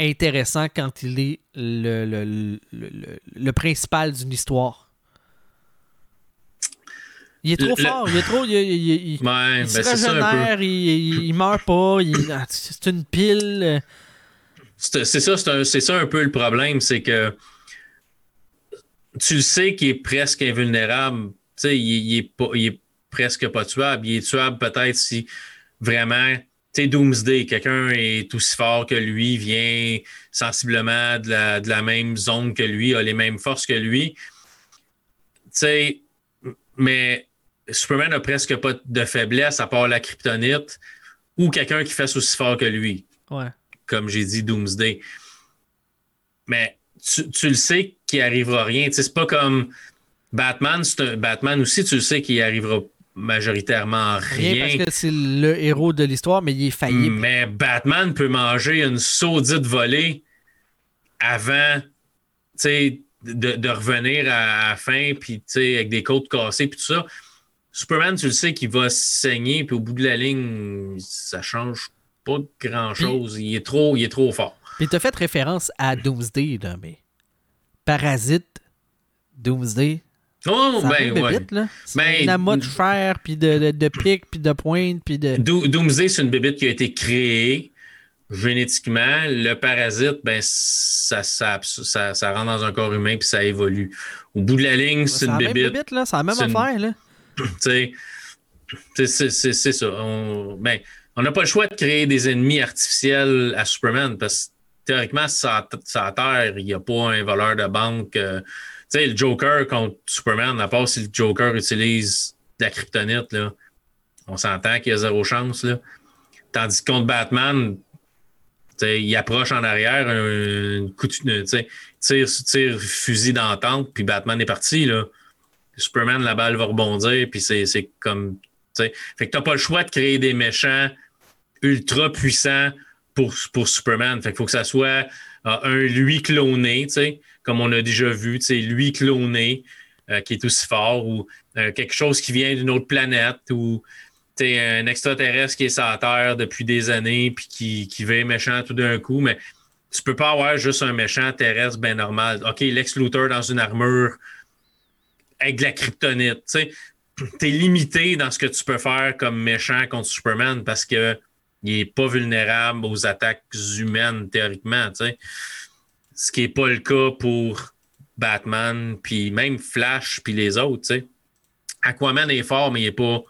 intéressant quand il est le, le, le- le principal d'une histoire. Il est trop Le- le- fort, il est trop. Il, il- il- Ouais, il ben se régénère, il, il- il meurt pas, ah, c'est une pile. C'est ça, c'est ça un peu le problème, c'est que tu le sais qu'il est presque invulnérable. Tu sais, il, il est pas, il est presque pas tuable. Il est tuable peut-être si vraiment, tu Doomsday, quelqu'un est aussi fort que lui, vient sensiblement de la, de la même zone que lui, a les mêmes forces que lui. Tu sais, mais Superman a presque pas de faiblesse à part la kryptonite ou quelqu'un qui fasse aussi fort que lui Ouais. comme j'ai dit, Doomsday. Mais tu, tu le sais qu'il arrivera rien. Tu sais, c'est pas comme Batman, c'est un- Batman aussi, tu le sais qu'il arrivera majoritairement Rien rien. parce que c'est le héros de l'histoire, mais il est faillible. Mais Batman peut manger une saudite volée avant de, de revenir à, à la fin, puis avec des côtes cassées, puis tout ça. Superman, tu le sais qu'il va saigner, puis au bout de la ligne, ça change pas grand-chose. Il, est trop, il est trop fort. Puis t'as fait référence à Doomsday, là, mais Parasite, Doomsday, Oh, ça ben ouais. vite, là. C'est Ben, un amas de fer, puis de, de, de puis de pointes, puis de... Do- Doomsday, c'est une bébite qui a été créée génétiquement. Le parasite, ben, ça, ça, ça, ça rentre dans un corps humain puis ça évolue. Au bout de la ligne, c'est C'est une la même bébite. bébite, là. C'est la même C'est une- affaire, là. C'est ça. On- ben, n'a pas le choix de créer des ennemis artificiels à Superman parce que théoriquement, sa, terre, il n'y a pas un voleur de banque. Euh, tu sais, le Joker contre Superman, à part si le Joker utilise de la kryptonite, là, on s'entend qu'il y a zéro chance. Là. Tandis que contre Batman, il approche en arrière, un, coup de, tire, tire fusil d'entente, puis Batman est parti. Là. Superman, la balle va rebondir, puis c'est comme. Fait que pas le choix de créer des méchants ultra puissants pour, pour Superman. Fait qu'il faut que ça soit euh, un lui cloné, comme on a déjà vu, lui cloné, euh, qui est aussi fort, ou euh, quelque chose qui vient d'une autre planète, ou un extraterrestre qui est sur Terre depuis des années, puis qui, qui méchant tout d'un coup, mais tu peux pas avoir juste un méchant terrestre bien normal. OK, Lex Luthor dans une armure avec de la kryptonite. Tu es limité dans ce que tu peux faire comme méchant contre Superman parce que il n'est pas vulnérable aux attaques humaines, théoriquement. Ce qui n'est pas le cas pour Batman, puis même Flash, puis les autres. Aquaman est fort, mais il n'est pas,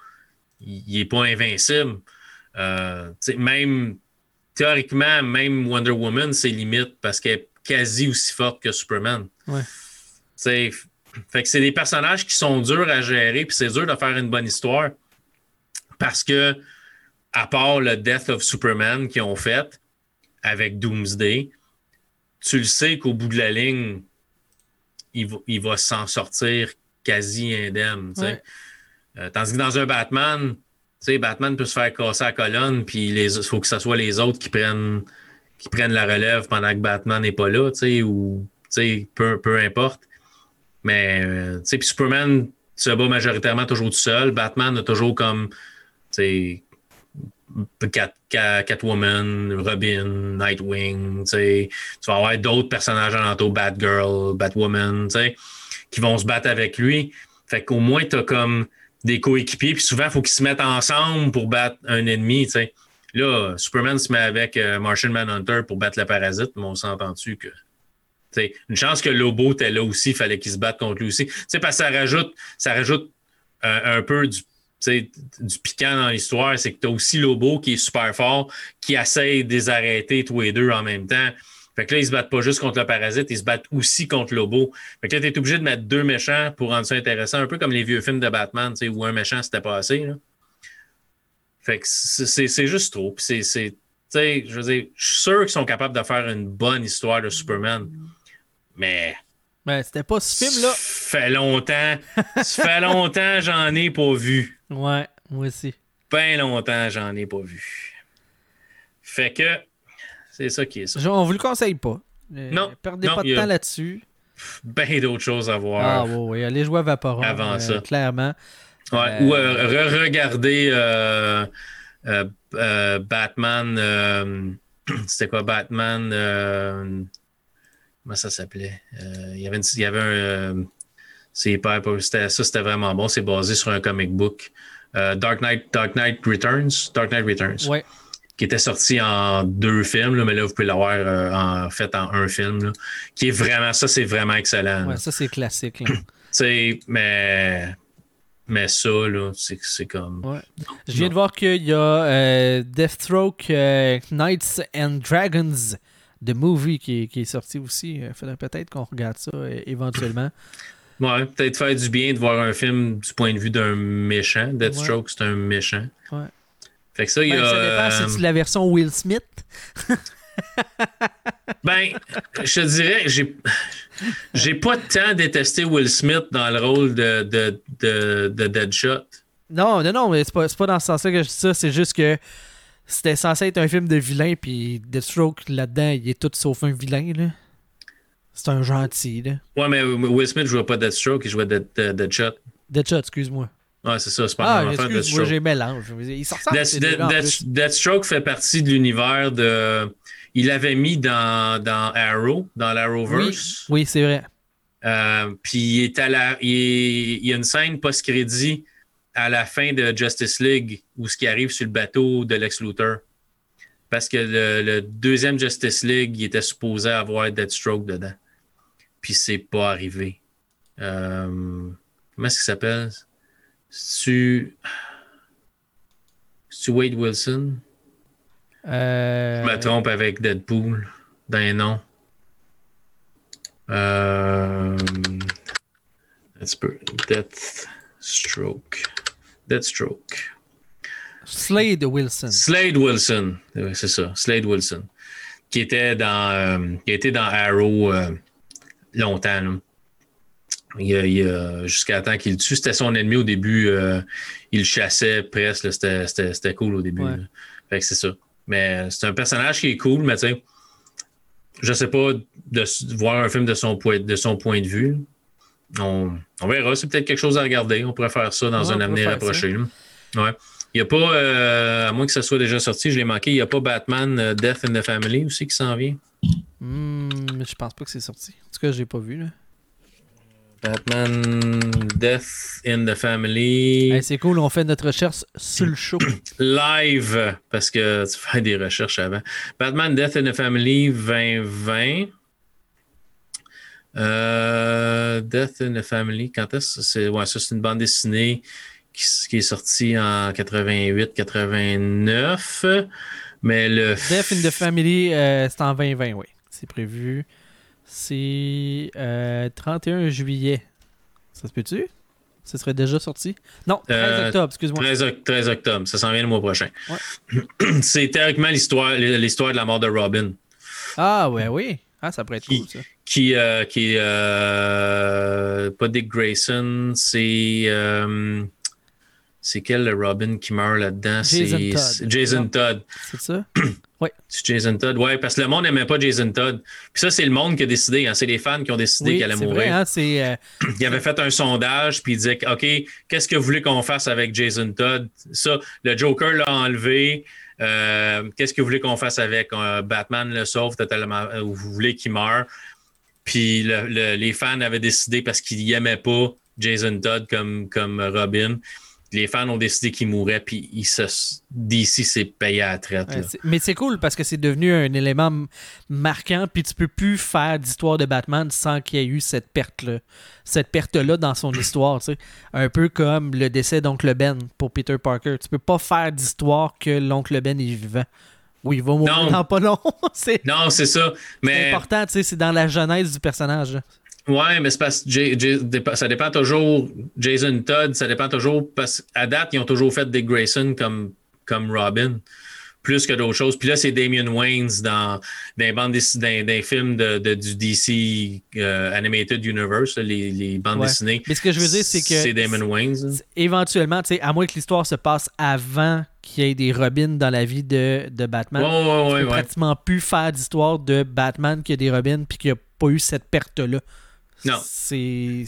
il pas invincible. Euh, même théoriquement, même Wonder Woman, c'est limite parce qu'elle est quasi aussi forte que Superman. Ouais. Fait que c'est des personnages qui sont durs à gérer, puis c'est dur de faire une bonne histoire. Parce que, à part le Death of Superman qu'ils ont fait avec Doomsday, tu le sais qu'au bout de la ligne, il va, il va s'en sortir quasi indemne. Euh, tandis que dans un Batman, Batman peut se faire casser la colonne, puis il faut que ce soit les autres qui prennent, qui prennent la relève pendant que Batman n'est pas là, ou peu, peu importe. Mais, euh, tu sais, puis Superman se bat majoritairement toujours tout seul. Batman a toujours comme, tu sais, Catwoman, Robin, Nightwing, tu sais. Tu vas avoir d'autres personnages en Batgirl, Batwoman, tu sais, qui vont se battre avec lui. Fait qu'au moins, tu as comme des coéquipiers, puis souvent, il faut qu'ils se mettent ensemble pour battre un ennemi, tu sais. Là, Superman se met avec euh, Martian Manhunter pour battre le parasite, mais on s'entend-tu que une chance que Lobo était là aussi, il fallait qu'il se batte contre lui aussi. parce que ça rajoute, ça rajoute euh, un peu du, du piquant dans l'histoire, c'est que tu as aussi Lobo qui est super fort, qui essaie de les arrêter tous les deux en même temps. Fait que là, ils se battent pas juste contre le parasite, ils se battent aussi contre Lobo. Fait que là, tu es obligé de mettre deux méchants pour rendre ça intéressant, un peu comme les vieux films de Batman, où un méchant c'était pas assez. Fait que c'est juste trop. je suis sûr qu'ils sont capables de faire une bonne histoire de Superman. Mais. Ben, c'était pas ce film-là. Ça fait longtemps. ça fait longtemps, j'en ai pas vu. Ouais, moi aussi. Bien longtemps, j'en ai pas vu. Fait que. C'est ça qui est ça. On vous le conseille pas. Euh, non. Perdez pas de temps là-dessus. Bien d'autres choses à voir. Ah, oui, oui. Allez jouer à Vaporon. Avant euh, ça. Clairement. Ouais. Ou euh, re-regarder Batman. C'était quoi Batman Comment ça s'appelait? Euh, il y avait, il y avait un. Euh, c'est ça, c'était vraiment bon. C'est basé sur un comic book. Euh, Dark, Knight, Dark Knight Returns. Dark Knight Returns. Ouais. Qui était sorti en deux films, mais là, vous pouvez l'avoir en fait en un film. qui est vraiment. Ça, c'est vraiment excellent. Ouais, ça, c'est classique. sais, mais. Mais ça, là, c'est comme. Ouais. Je viens de voir qu'il y a Deathstroke Knights and Dragons The Movie qui est, sorti aussi. Il euh, faudrait peut-être qu'on regarde ça euh, éventuellement. Ouais, peut-être faire du bien de voir un film du point de vue d'un méchant. Deathstroke, c'est un méchant. Ouais. Fait que ça, il y ben, a. Ça dépend si c'est la version Will Smith? ben, je te dirais, j'ai, j'ai pas tant détesté Will Smith dans le rôle de, de, de, de Deadshot. Non, non, non, mais c'est pas, pas dans ce sens-là que je dis ça. C'est juste que c'était censé être un film de vilain, puis Deathstroke là-dedans, il est tout sauf un vilain. Là. C'est un gentil. Là. Ouais, mais Will Smith jouait pas Deathstroke, il jouait Deadshot. Deadshot, excuse-moi. Ouais, c'est ça, c'est pas ah, excuse, Deathstroke. Moi, j'ai mélange. Il Death, Deathstroke fait partie de l'univers de. Il l'avait mis dans, dans Arrow, dans l'Arrowverse. Oui, oui c'est vrai. Euh, puis il est à la. Il, y a une scène post-crédit à la fin de Justice League ou ce qui arrive sur le bateau de Lex Luthor. Parce que le, deuxième Justice League, il était supposé avoir Deathstroke dedans. Puis c'est pas arrivé. Euh, comment est-ce qu'il s'appelle? C'est-tu... Wade Wilson? Euh, Je me trompe avec Deadpool d'un nom. Euh... Un petit peu. Deathstroke. Deathstroke. Slade Wilson. Slade Wilson. Oui, c'est ça. Slade Wilson. Qui était dans, euh, qui était dans Arrow euh, longtemps. là. Il, a- il a- Jusqu'à temps qu'il le tue. C'était son ennemi au début. euh, il le chassait presque. là. C'était- C'était c'était cool au début. Ouais. Fait que c'est ça. Mais c'est un personnage qui est cool, mais tu sais, je sais pas de voir un film de son de, son point de vue. On, on verra. C'est peut-être quelque chose à regarder. On pourrait faire ça dans Ouais, un avenir approché. Ouais. Il n'y a pas, euh, à moins que ça soit déjà sorti, je l'ai manqué, il n'y a pas Batman euh, Death in the Family aussi qui s'en vient? Hmm, mais je pense pas que c'est sorti. En tout cas, j'ai pas vu. Là. Batman Death in the Family Hey, c'est cool, on fait notre recherche sur le show. live parce que tu fais des recherches avant. Batman Death in the Family 2020. Euh, Death in the Family, quand est-ce que c'est ouais, ça c'est une bande dessinée qui, est sortie en 88-89. Mais le Death in the Family, euh, c'est en 2020, oui. C'est prévu. C'est euh, 31 juillet. Ça se peut-tu? Ce serait déjà sorti? Non, 13 Euh, octobre, excuse-moi. 13, oc- 13 octobre, ça s'en vient le mois prochain. Ouais. c'est théoriquement l'histoire l'histoire de la mort de Robin. Ah, ouais, oui. Ah, ça pourrait être Qui- cool, ça. Qui, euh, qui euh, pas Dick Grayson, c'est euh, c'est quel le Robin qui meurt là-dedans? Jason C'est Todd. Jason Todd. C'est ça? C'est Jason Todd. Ouais, parce que le monde n'aimait pas Jason Todd. Puis ça, c'est le monde qui a décidé. hein. C'est les fans qui ont décidé Oui, qu'il allait c'est mourir. vrai, hein, c'est... euh, Il avait fait un sondage, puis il disait OK, qu'est-ce que vous voulez qu'on fasse avec Jason Todd? Ça, le Joker l'a enlevé. Euh, qu'est-ce que vous voulez qu'on fasse avec Euh, Batman le sauve totalement, ou vous voulez qu'il meure? Puis le- le- les fans avaient décidé parce qu'ils n'aimaient pas Jason Todd comme, comme Robin. Les fans ont décidé qu'il mourrait, puis il se, DC s'est payé à la traite. Ouais, mais c'est cool parce que c'est devenu un élément marquant, puis tu peux plus faire d'histoire de Batman sans qu'il y ait eu cette perte-là. Cette perte-là dans son histoire, tu sais. Un peu comme le décès d'Oncle Ben pour Peter Parker. Tu peux pas faire d'histoire que l'Oncle Ben est vivant. Oui, il va mourir Non. dans pas long. c'est Non, c'est ça. c'est Mais important, tu sais, c'est dans la genèse du personnage. Ouais, mais c'est parce que J- J- dépa- ça dépend toujours. Jason Todd, ça dépend toujours parce qu'à date, ils ont toujours fait Dick Grayson comme, comme Robin, plus que d'autres choses. Puis là, c'est Damien Waynes dans, les bandes dans, dans films de, de- du DC euh, Animated Universe, les, les bandes Ouais. dessinées. Mais ce que je veux dire, c'est que C'est Damon Waynes. éventuellement, tu sais, à moins que l'histoire se passe avant qu'il y ait des Robins dans la vie de, de Batman, Ouais, ouais, ouais, pratiquement plus faire d'histoire de Batman qui a des Robins puis qui a pas eu cette perte-là. Non. C'est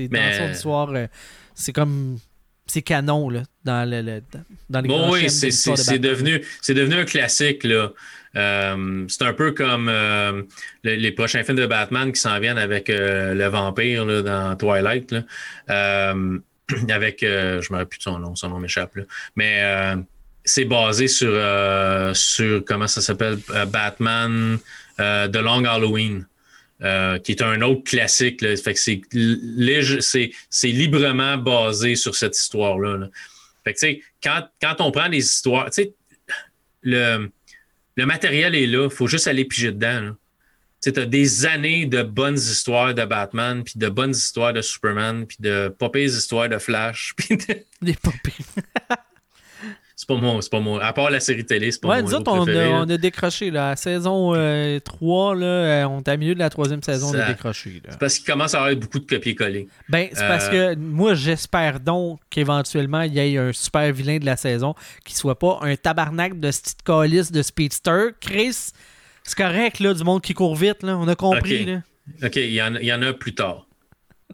dans Mais- son histoire, euh, c'est comme c'est canon là dans le, le- dans les Bon, oui, c'est de devenu, c'est devenu un classique. Là. Euh, c'est un peu comme euh, le- les prochains films de Batman qui s'en viennent avec euh, le vampire là, dans Twilight. Là. Avec, euh, je me rappelle plus de son nom, son nom m'échappe. Mais euh, c'est basé sur, euh, sur, comment ça s'appelle, euh, Batman The Long Halloween. qui est un autre classique. Fait que c'est, c'est, c'est librement basé sur cette histoire-là. là. Fait que, quand, quand on prend des histoires, le, le matériel est là, il faut juste aller piger dedans. Tu as des années de bonnes histoires de Batman, puis de bonnes histoires de Superman, puis de pas histoires de Flash. puis de- Les pas. C'est pas mon, c'est pas mon. À part la série télé, c'est pas Ouais, héros autres, on on a décroché. Là. À saison euh, 3, là, euh, on est à milieu de la troisième saison, on a décroché. C'est parce qu'il commence à avoir beaucoup de copier-coller. Ben, c'est parce que moi, j'espère donc qu'éventuellement, il y ait un super vilain de la saison qui soit pas un tabarnak de petite calice de speedster. Chris, c'est correct, là, du monde qui court vite, là. On a compris, là. OK, il y, en, il y en a plus tard.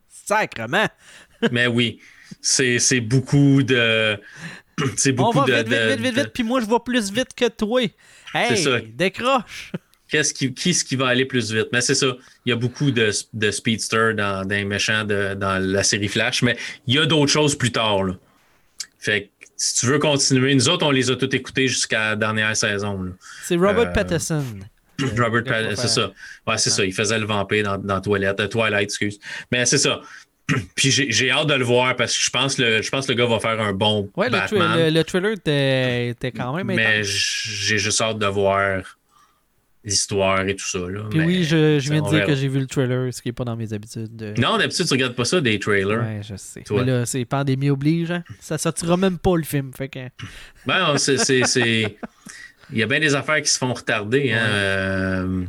Sacrement. Mais oui, c'est c'est beaucoup de. C'est On beaucoup va de. vite, vite, vite, vite, de- vite, puis moi, je vais plus vite que toi. Hey, C'est ça. décroche. Qu'est-ce qui, qui est-ce qui va aller plus vite? Mais c'est ça. Il y a beaucoup de, de speedster dans, dans les méchants de, dans la série Flash, mais il y a d'autres choses plus tard. Là. Fait que si tu veux continuer, nous autres, on les a tous écoutés jusqu'à la dernière saison. C'est Robert Euh, Pattinson. Robert le Pattinson, c'est ça. Ouais, c'est ça. Il faisait le vampire dans, dans Toilette, euh, Twilight, excuse. Mais c'est ça. Puis j'ai hâte de le voir parce que je pense que le, je pense le gars va faire un bon ouais, Batman. Le, le, trailer était quand même Mais j'ai juste hâte de voir l'histoire et tout ça. Là. Puis oui, je, je viens de dire que j'ai vu le trailer, ce qui n'est pas dans mes habitudes. Non, d'habitude, tu regardes pas ça, des trailers. Ouais, je sais. Mais là, c'est pandémie oblige. Hein? Ça sortira même pas le film. Fait que... Ben, c'est. Il y a bien des affaires qui se font retarder. Hein? Euh,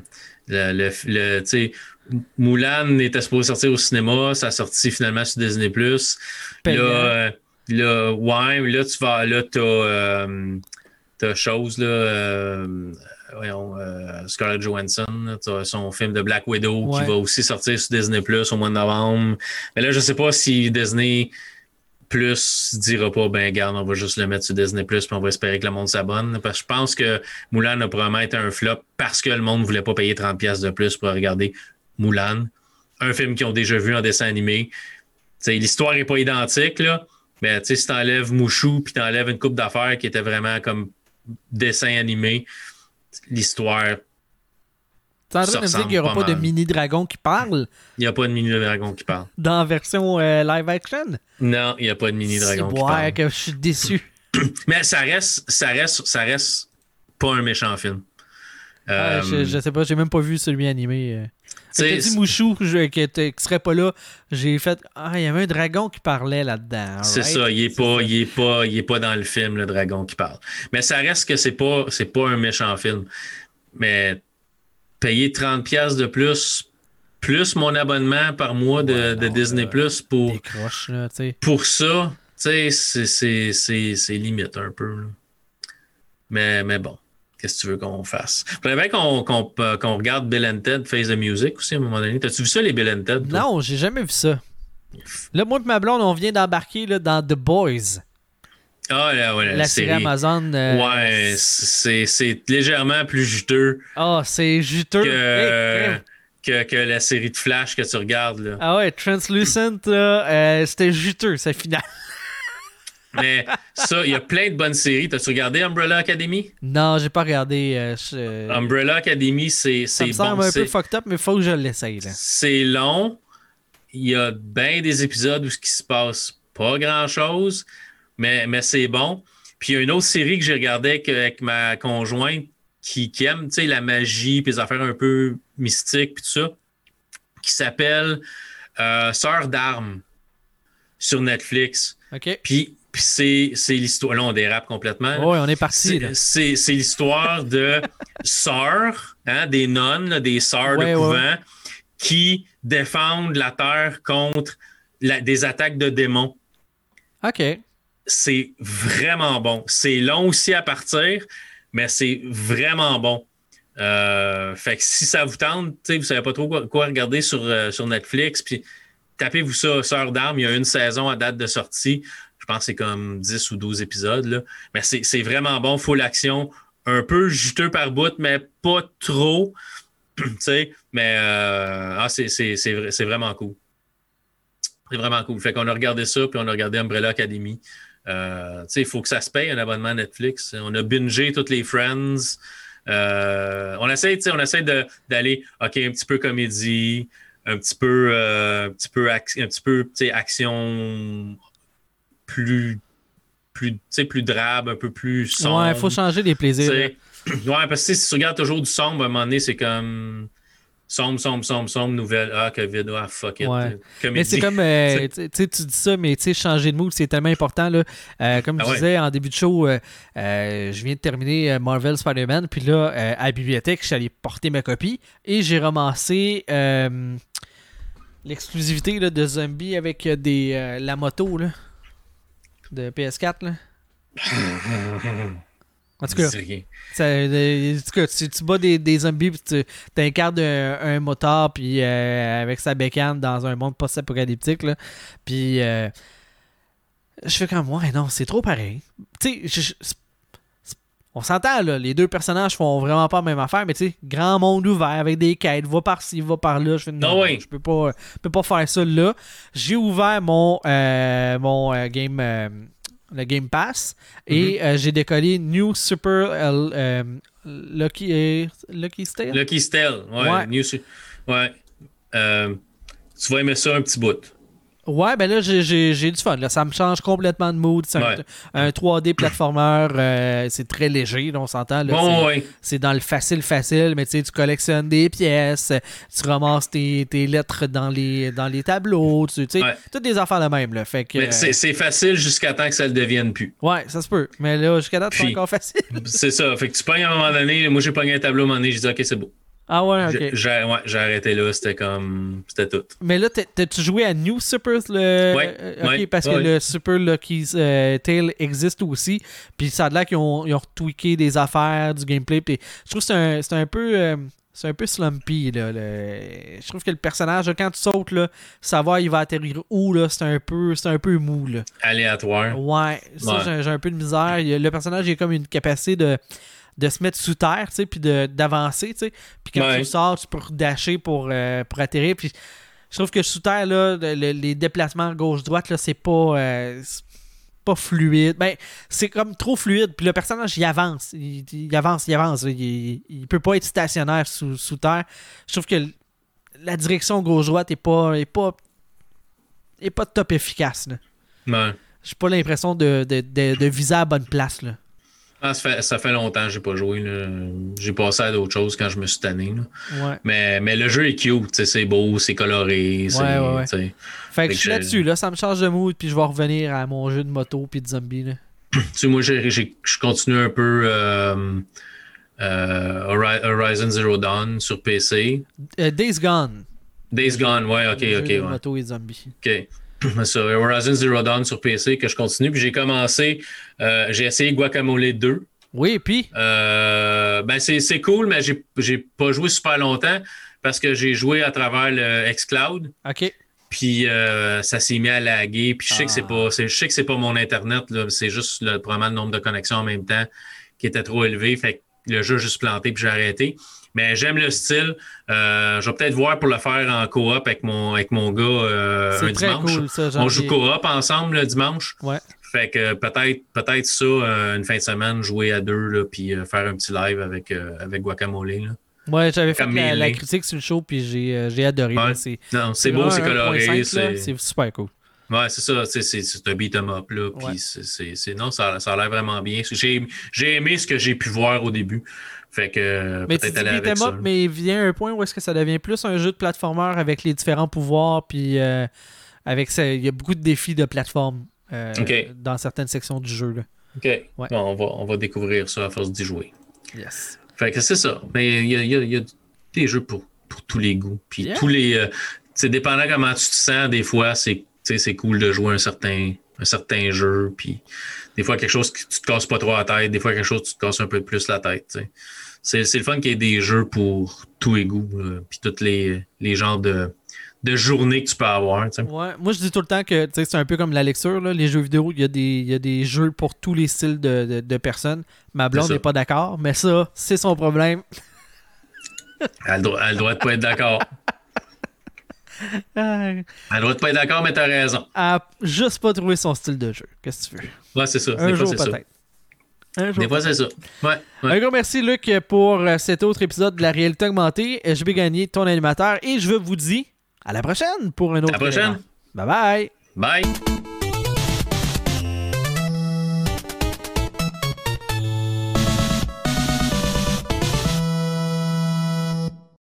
le, le, le Moulin était supposé sortir au cinéma, ça a sorti finalement sur Disney+. Là, euh, là, ouais, là, tu vas, là, t'as, euh, t'as chose, là, euh, voyons, euh, Scarlett Johansson, son film de Black Widow qui va aussi sortir sur Disney Plus au mois de novembre. Mais là, je sais pas si Disney Plus dira pas, ben garde, on va juste le mettre sur Disney Plus puis on va espérer que le monde s'abonne. Parce que je pense que Moulin a probablement été un flop parce que le monde voulait pas payer 30$ de plus pour regarder Moulin, un film qu'ils ont déjà vu en dessin animé. L'histoire n'est pas identique, là, mais si tu enlèves Mouchou puis tu enlèves une coupe d'affaires qui était vraiment comme dessin animé, l'histoire. Tu en train de me dire qu'il n'y aura pas, de mini-dragon qui parle? Il n'y a pas de mini-dragon qui parle. Dans la version euh, live action? Non, il n'y a pas de mini-dragon qui parle. que je suis déçu. Mais ça reste, ça reste, ça reste pas un méchant film. Ah, je, je, sais pas, j'ai même pas vu celui animé. Euh. T'as dit Mouchou je, qui, serait pas là. J'ai fait Ah, il y avait un dragon qui parlait là-dedans. C'est ça, il est, pas, il, est pas, il est pas dans le film, le dragon qui parle. Mais ça reste que c'est pas, c'est pas un méchant film. Mais payer 30$ de plus, plus mon abonnement par mois de, Disney Plus pour, là, pour ça, c'est, limite un peu. Mais, mais bon. Qu'est-ce que tu veux qu'on fasse? Faudrait bien qu'on euh, regarde Bill and Ted Face the Music aussi à un moment donné. T'as-tu vu ça, les Bill and Ted? Non, j'ai jamais vu ça. Là, moi et ma blonde, on vient d'embarquer dans The Boys. Ah, là, ouais, la, série, Amazon. Euh, ouais, c'est légèrement plus juteux. Ah, c'est juteux. Que, que, la série de Flash que tu regardes. Là. Ah ouais, Translucent, euh, c'était juteux, c'est final. Mais ça, il y a plein de bonnes séries. T'as-tu regardé Umbrella Academy? Non, j'ai pas regardé. Euh, Umbrella Academy, c'est bon. Ça me semble un peu fucked up, mais faut que je l'essaye. C'est long. Il y a bien des épisodes où ce qui se passe pas grand-chose, mais, mais c'est bon. Puis il y a une autre série que j'ai regardée avec, ma conjointe qui, qui aime la magie puis les affaires un peu mystiques puis tout ça, qui s'appelle euh, Sœur d'armes sur Netflix. OK. Puis puis c'est l'histoire. Là, on dérape complètement. Oui, on est parti. C'est l'histoire de sœurs, hein, des nonnes, des sœurs de couvent, qui défendent la terre contre des attaques de démons. OK. C'est vraiment bon. C'est long aussi à partir, mais c'est vraiment bon. Euh, fait que si ça vous tente, vous ne savez pas trop quoi, regarder sur, euh, sur Netflix, puis tapez-vous ça, Sœur d'armes, il y a une saison à date de sortie. Je pense que c'est comme 10 ou 12 épisodes. Mais c'est vraiment bon, full action. Un peu juteux par bout, mais pas trop. mais euh, ah, c'est vraiment cool. C'est vraiment cool. Fait qu'on a regardé ça, puis on a regardé Umbrella Academy. Euh, il faut que ça se paye un abonnement Netflix. On a bingé toutes les Friends. Euh, on essaie, on essaie d'aller, OK, un petit peu comédie, un petit peu, euh, un petit peu, un petit peu action plus plus, plus drabe, un peu plus sombre. Ouais, il faut changer des plaisirs. Ouais, parce que si tu regardes toujours du sombre, à un moment donné, c'est comme sombre, sombre, sombre, sombre, nouvelle. Ah, COVID, ah, fuck it. Mais c'est comme, euh, tu dis ça, mais tu sais, changer de mood, c'est tellement important. Là. Euh, comme je ah disais en début de show, euh, je viens de terminer Marvel Spider-Man, puis là, à la bibliothèque, je suis allé porter ma copie et j'ai ramassé l'exclusivité de Zombie avec des, la moto. Là de PS4. Là. En tout cas, tu, tu, bats des, des zombies puis tu incarnes un, un motard puis euh, avec sa bécane dans un monde post-apocalyptique. Puis euh, je fais comme ouais non, c'est trop pareil. Tu sais, on s'entend là, les deux personnages font vraiment pas la même affaire, mais tu sais, grand monde ouvert avec des quêtes, va par-ci, va par là. Je fais non, je peux pas, peux pas faire ça là. J'ai ouvert mon, euh, mon game le Game Pass. Et mhm. euh, j'ai décollé New Super euh, Lucky, euh, Lucky Stale. Lucky Stale, ouais. ouais. tu vas aimer ça un petit bout. Ouais, ben là, j'ai- du fun. Là. Ça me change complètement de mood. C'est un, Ouais. un 3D platformer. euh, c'est très léger, là, on s'entend. Bon, C'est- ouais. dans le facile-facile, mais tu sais, tu collectionnes des pièces, tu ramasses tes, tes lettres dans les, dans les tableaux, tu sais, Ouais. toutes des affaires de même. Là. Fait que, Mais c'est- c'est facile jusqu'à temps que ça le devienne plus. ouais, ça se peut. Mais là, jusqu'à date, c'est encore facile. C'est ça. Fait que tu pognes à un moment donné. Moi, j'ai pogné un tableau à un moment donné. J'ai dit, OK, c'est beau. Ah ouais, ok. J'ai- ouais, j'ai arrêté là. C'était comme. C'était tout. Mais là, t'as- t'as-tu joué à New Super le... Ouais, euh, ok, ouais, parce que le Super Lucky's euh, Tale existe aussi. Puis ça a l'air qu'ils ont, ils ont retweaké des affaires, du gameplay. Puis je trouve que c'est un, c'est un peu. euh, c'est un peu slumpy. Là, le- Je trouve que le personnage, quand tu sautes, là, savoir il va atterrir où, là, c'est un peu c'est un peu mou. Là. Aléatoire. Ouais, ça, j'ai- un peu de misère. Le personnage, il a comme une capacité de, de se mettre sous terre, tu sais, puis de- d'avancer, tu sais. Puis quand Ouais. tu sors, tu peux dasher pour, euh, pour atterrir. Puis je trouve que sous terre, là, le- le- les déplacements gauche-droite, là, c'est pas. euh, pas fluide. Ben, c'est comme trop fluide. Puis le personnage, il avance. Il, il avance, il avance. Il, il peut pas être stationnaire sous, sous terre. Je trouve que la direction gauche-droite est pas, est pas, est pas top efficace. Là. Ouais. J'ai pas l'impression de, de, de, de viser à la bonne place. Là. Ah, ça, fait, ça fait longtemps que j'ai pas joué. J'ai passé à d'autres choses quand je me suis tanné. là. Ouais. Mais, mais le jeu est cute. C'est beau, c'est coloré. Ouais, ouais. Fait que je suis je- là-dessus. Là, ça me change de mood. Puis je vais revenir à mon jeu de moto puis de zombie. Là. Tu sais, moi, je continue un peu euh, euh, Hori- Horizon Zero Dawn sur PC. Euh, Days Gone. Days Gone, ouais, ok, ok, moto et zombies. OK. Sur Horizon Zero Dawn sur PC que je continue. Puis j'ai commencé, euh, j'ai essayé Guacamole 2. Oui, puis? Euh, ben c'est, c'est cool, mais j'ai, j'ai pas joué super longtemps parce que j'ai joué à travers le xCloud. OK. Puis euh, ça s'est mis à laguer. Puis je sais que c'est Ah. pas, c'est, je sais que c'est pas mon internet. C'est juste le, probablement le nombre de connexions en même temps qui était trop élevé. Fait que le jeu a juste planté puis j'ai arrêté. Mais j'aime le style. Euh, je vais peut-être voir pour le faire en coop avec mon, avec mon gars euh, un très dimanche. cool, ça. On joue coop ensemble le dimanche. Ouais. Fait que peut-être peut-être ça, euh, une fin de semaine, jouer à deux, là, puis euh, faire un petit live avec, avec Guacamole. Là. Ouais, j'avais fait la, la critique sur le show, puis j'ai adoré. Ouais. C'est Non, c'est beau, c'est coloré. 1.5, là. C'est super cool. ouais, c'est ça. C'est, un beat 'em up. Là, puis Ouais. c'est, non, ça, ça a l'air vraiment bien. J'ai, j'ai aimé ce que j'ai pu voir au début. Fait que euh, Mais peut-être aller avec ça. up, mais il vient un point où est-ce que ça devient plus un jeu de plateformeur avec les différents pouvoirs, puis euh, avec ça, il y a beaucoup de défis de plateforme euh, dans certaines sections du jeu. Là. OK. Bon, on, va, on va découvrir ça à force d'y jouer. Yes. Fait que c'est ça. Mais il y a, il y a- il y a des jeux pour, pour tous les goûts. Puis Yeah. tous les. euh, c'est dépendant comment tu te sens, des fois, c'est c'est cool de jouer un certain, un certain jeu. Puis des fois, quelque chose que tu te casses pas trop la tête. Des fois, quelque chose que tu te casses un peu plus la tête. C'est, le fun qu'il y ait des jeux pour tous les goûts. puis tous les, les genres de, de journées que tu peux avoir. Ouais, moi je dis tout le temps que c'est un peu comme la lecture, là. les jeux vidéo, il y, a des- il y a des jeux pour tous les styles de, de- de personnes. Ma blonde n'est pas d'accord, mais ça, c'est son problème. Elle droit- elle de pas être d'accord. Elle de pas être d'accord, mais t'as raison. Elle a juste pas trouvé son style de jeu. Qu'est-ce que tu veux? Ouais, c'est ça. Un des fois, jour c'est ça. peut-être. Un jour Des fois, c'est ça. Ouais. ouais. Un gros merci, Luc, pour euh, cet autre épisode de la réalité augmentée. Euh, Je vais gagner ton animateur et je vous dis à la prochaine pour un autre. À la prochaine. élément. Bye bye. Bye.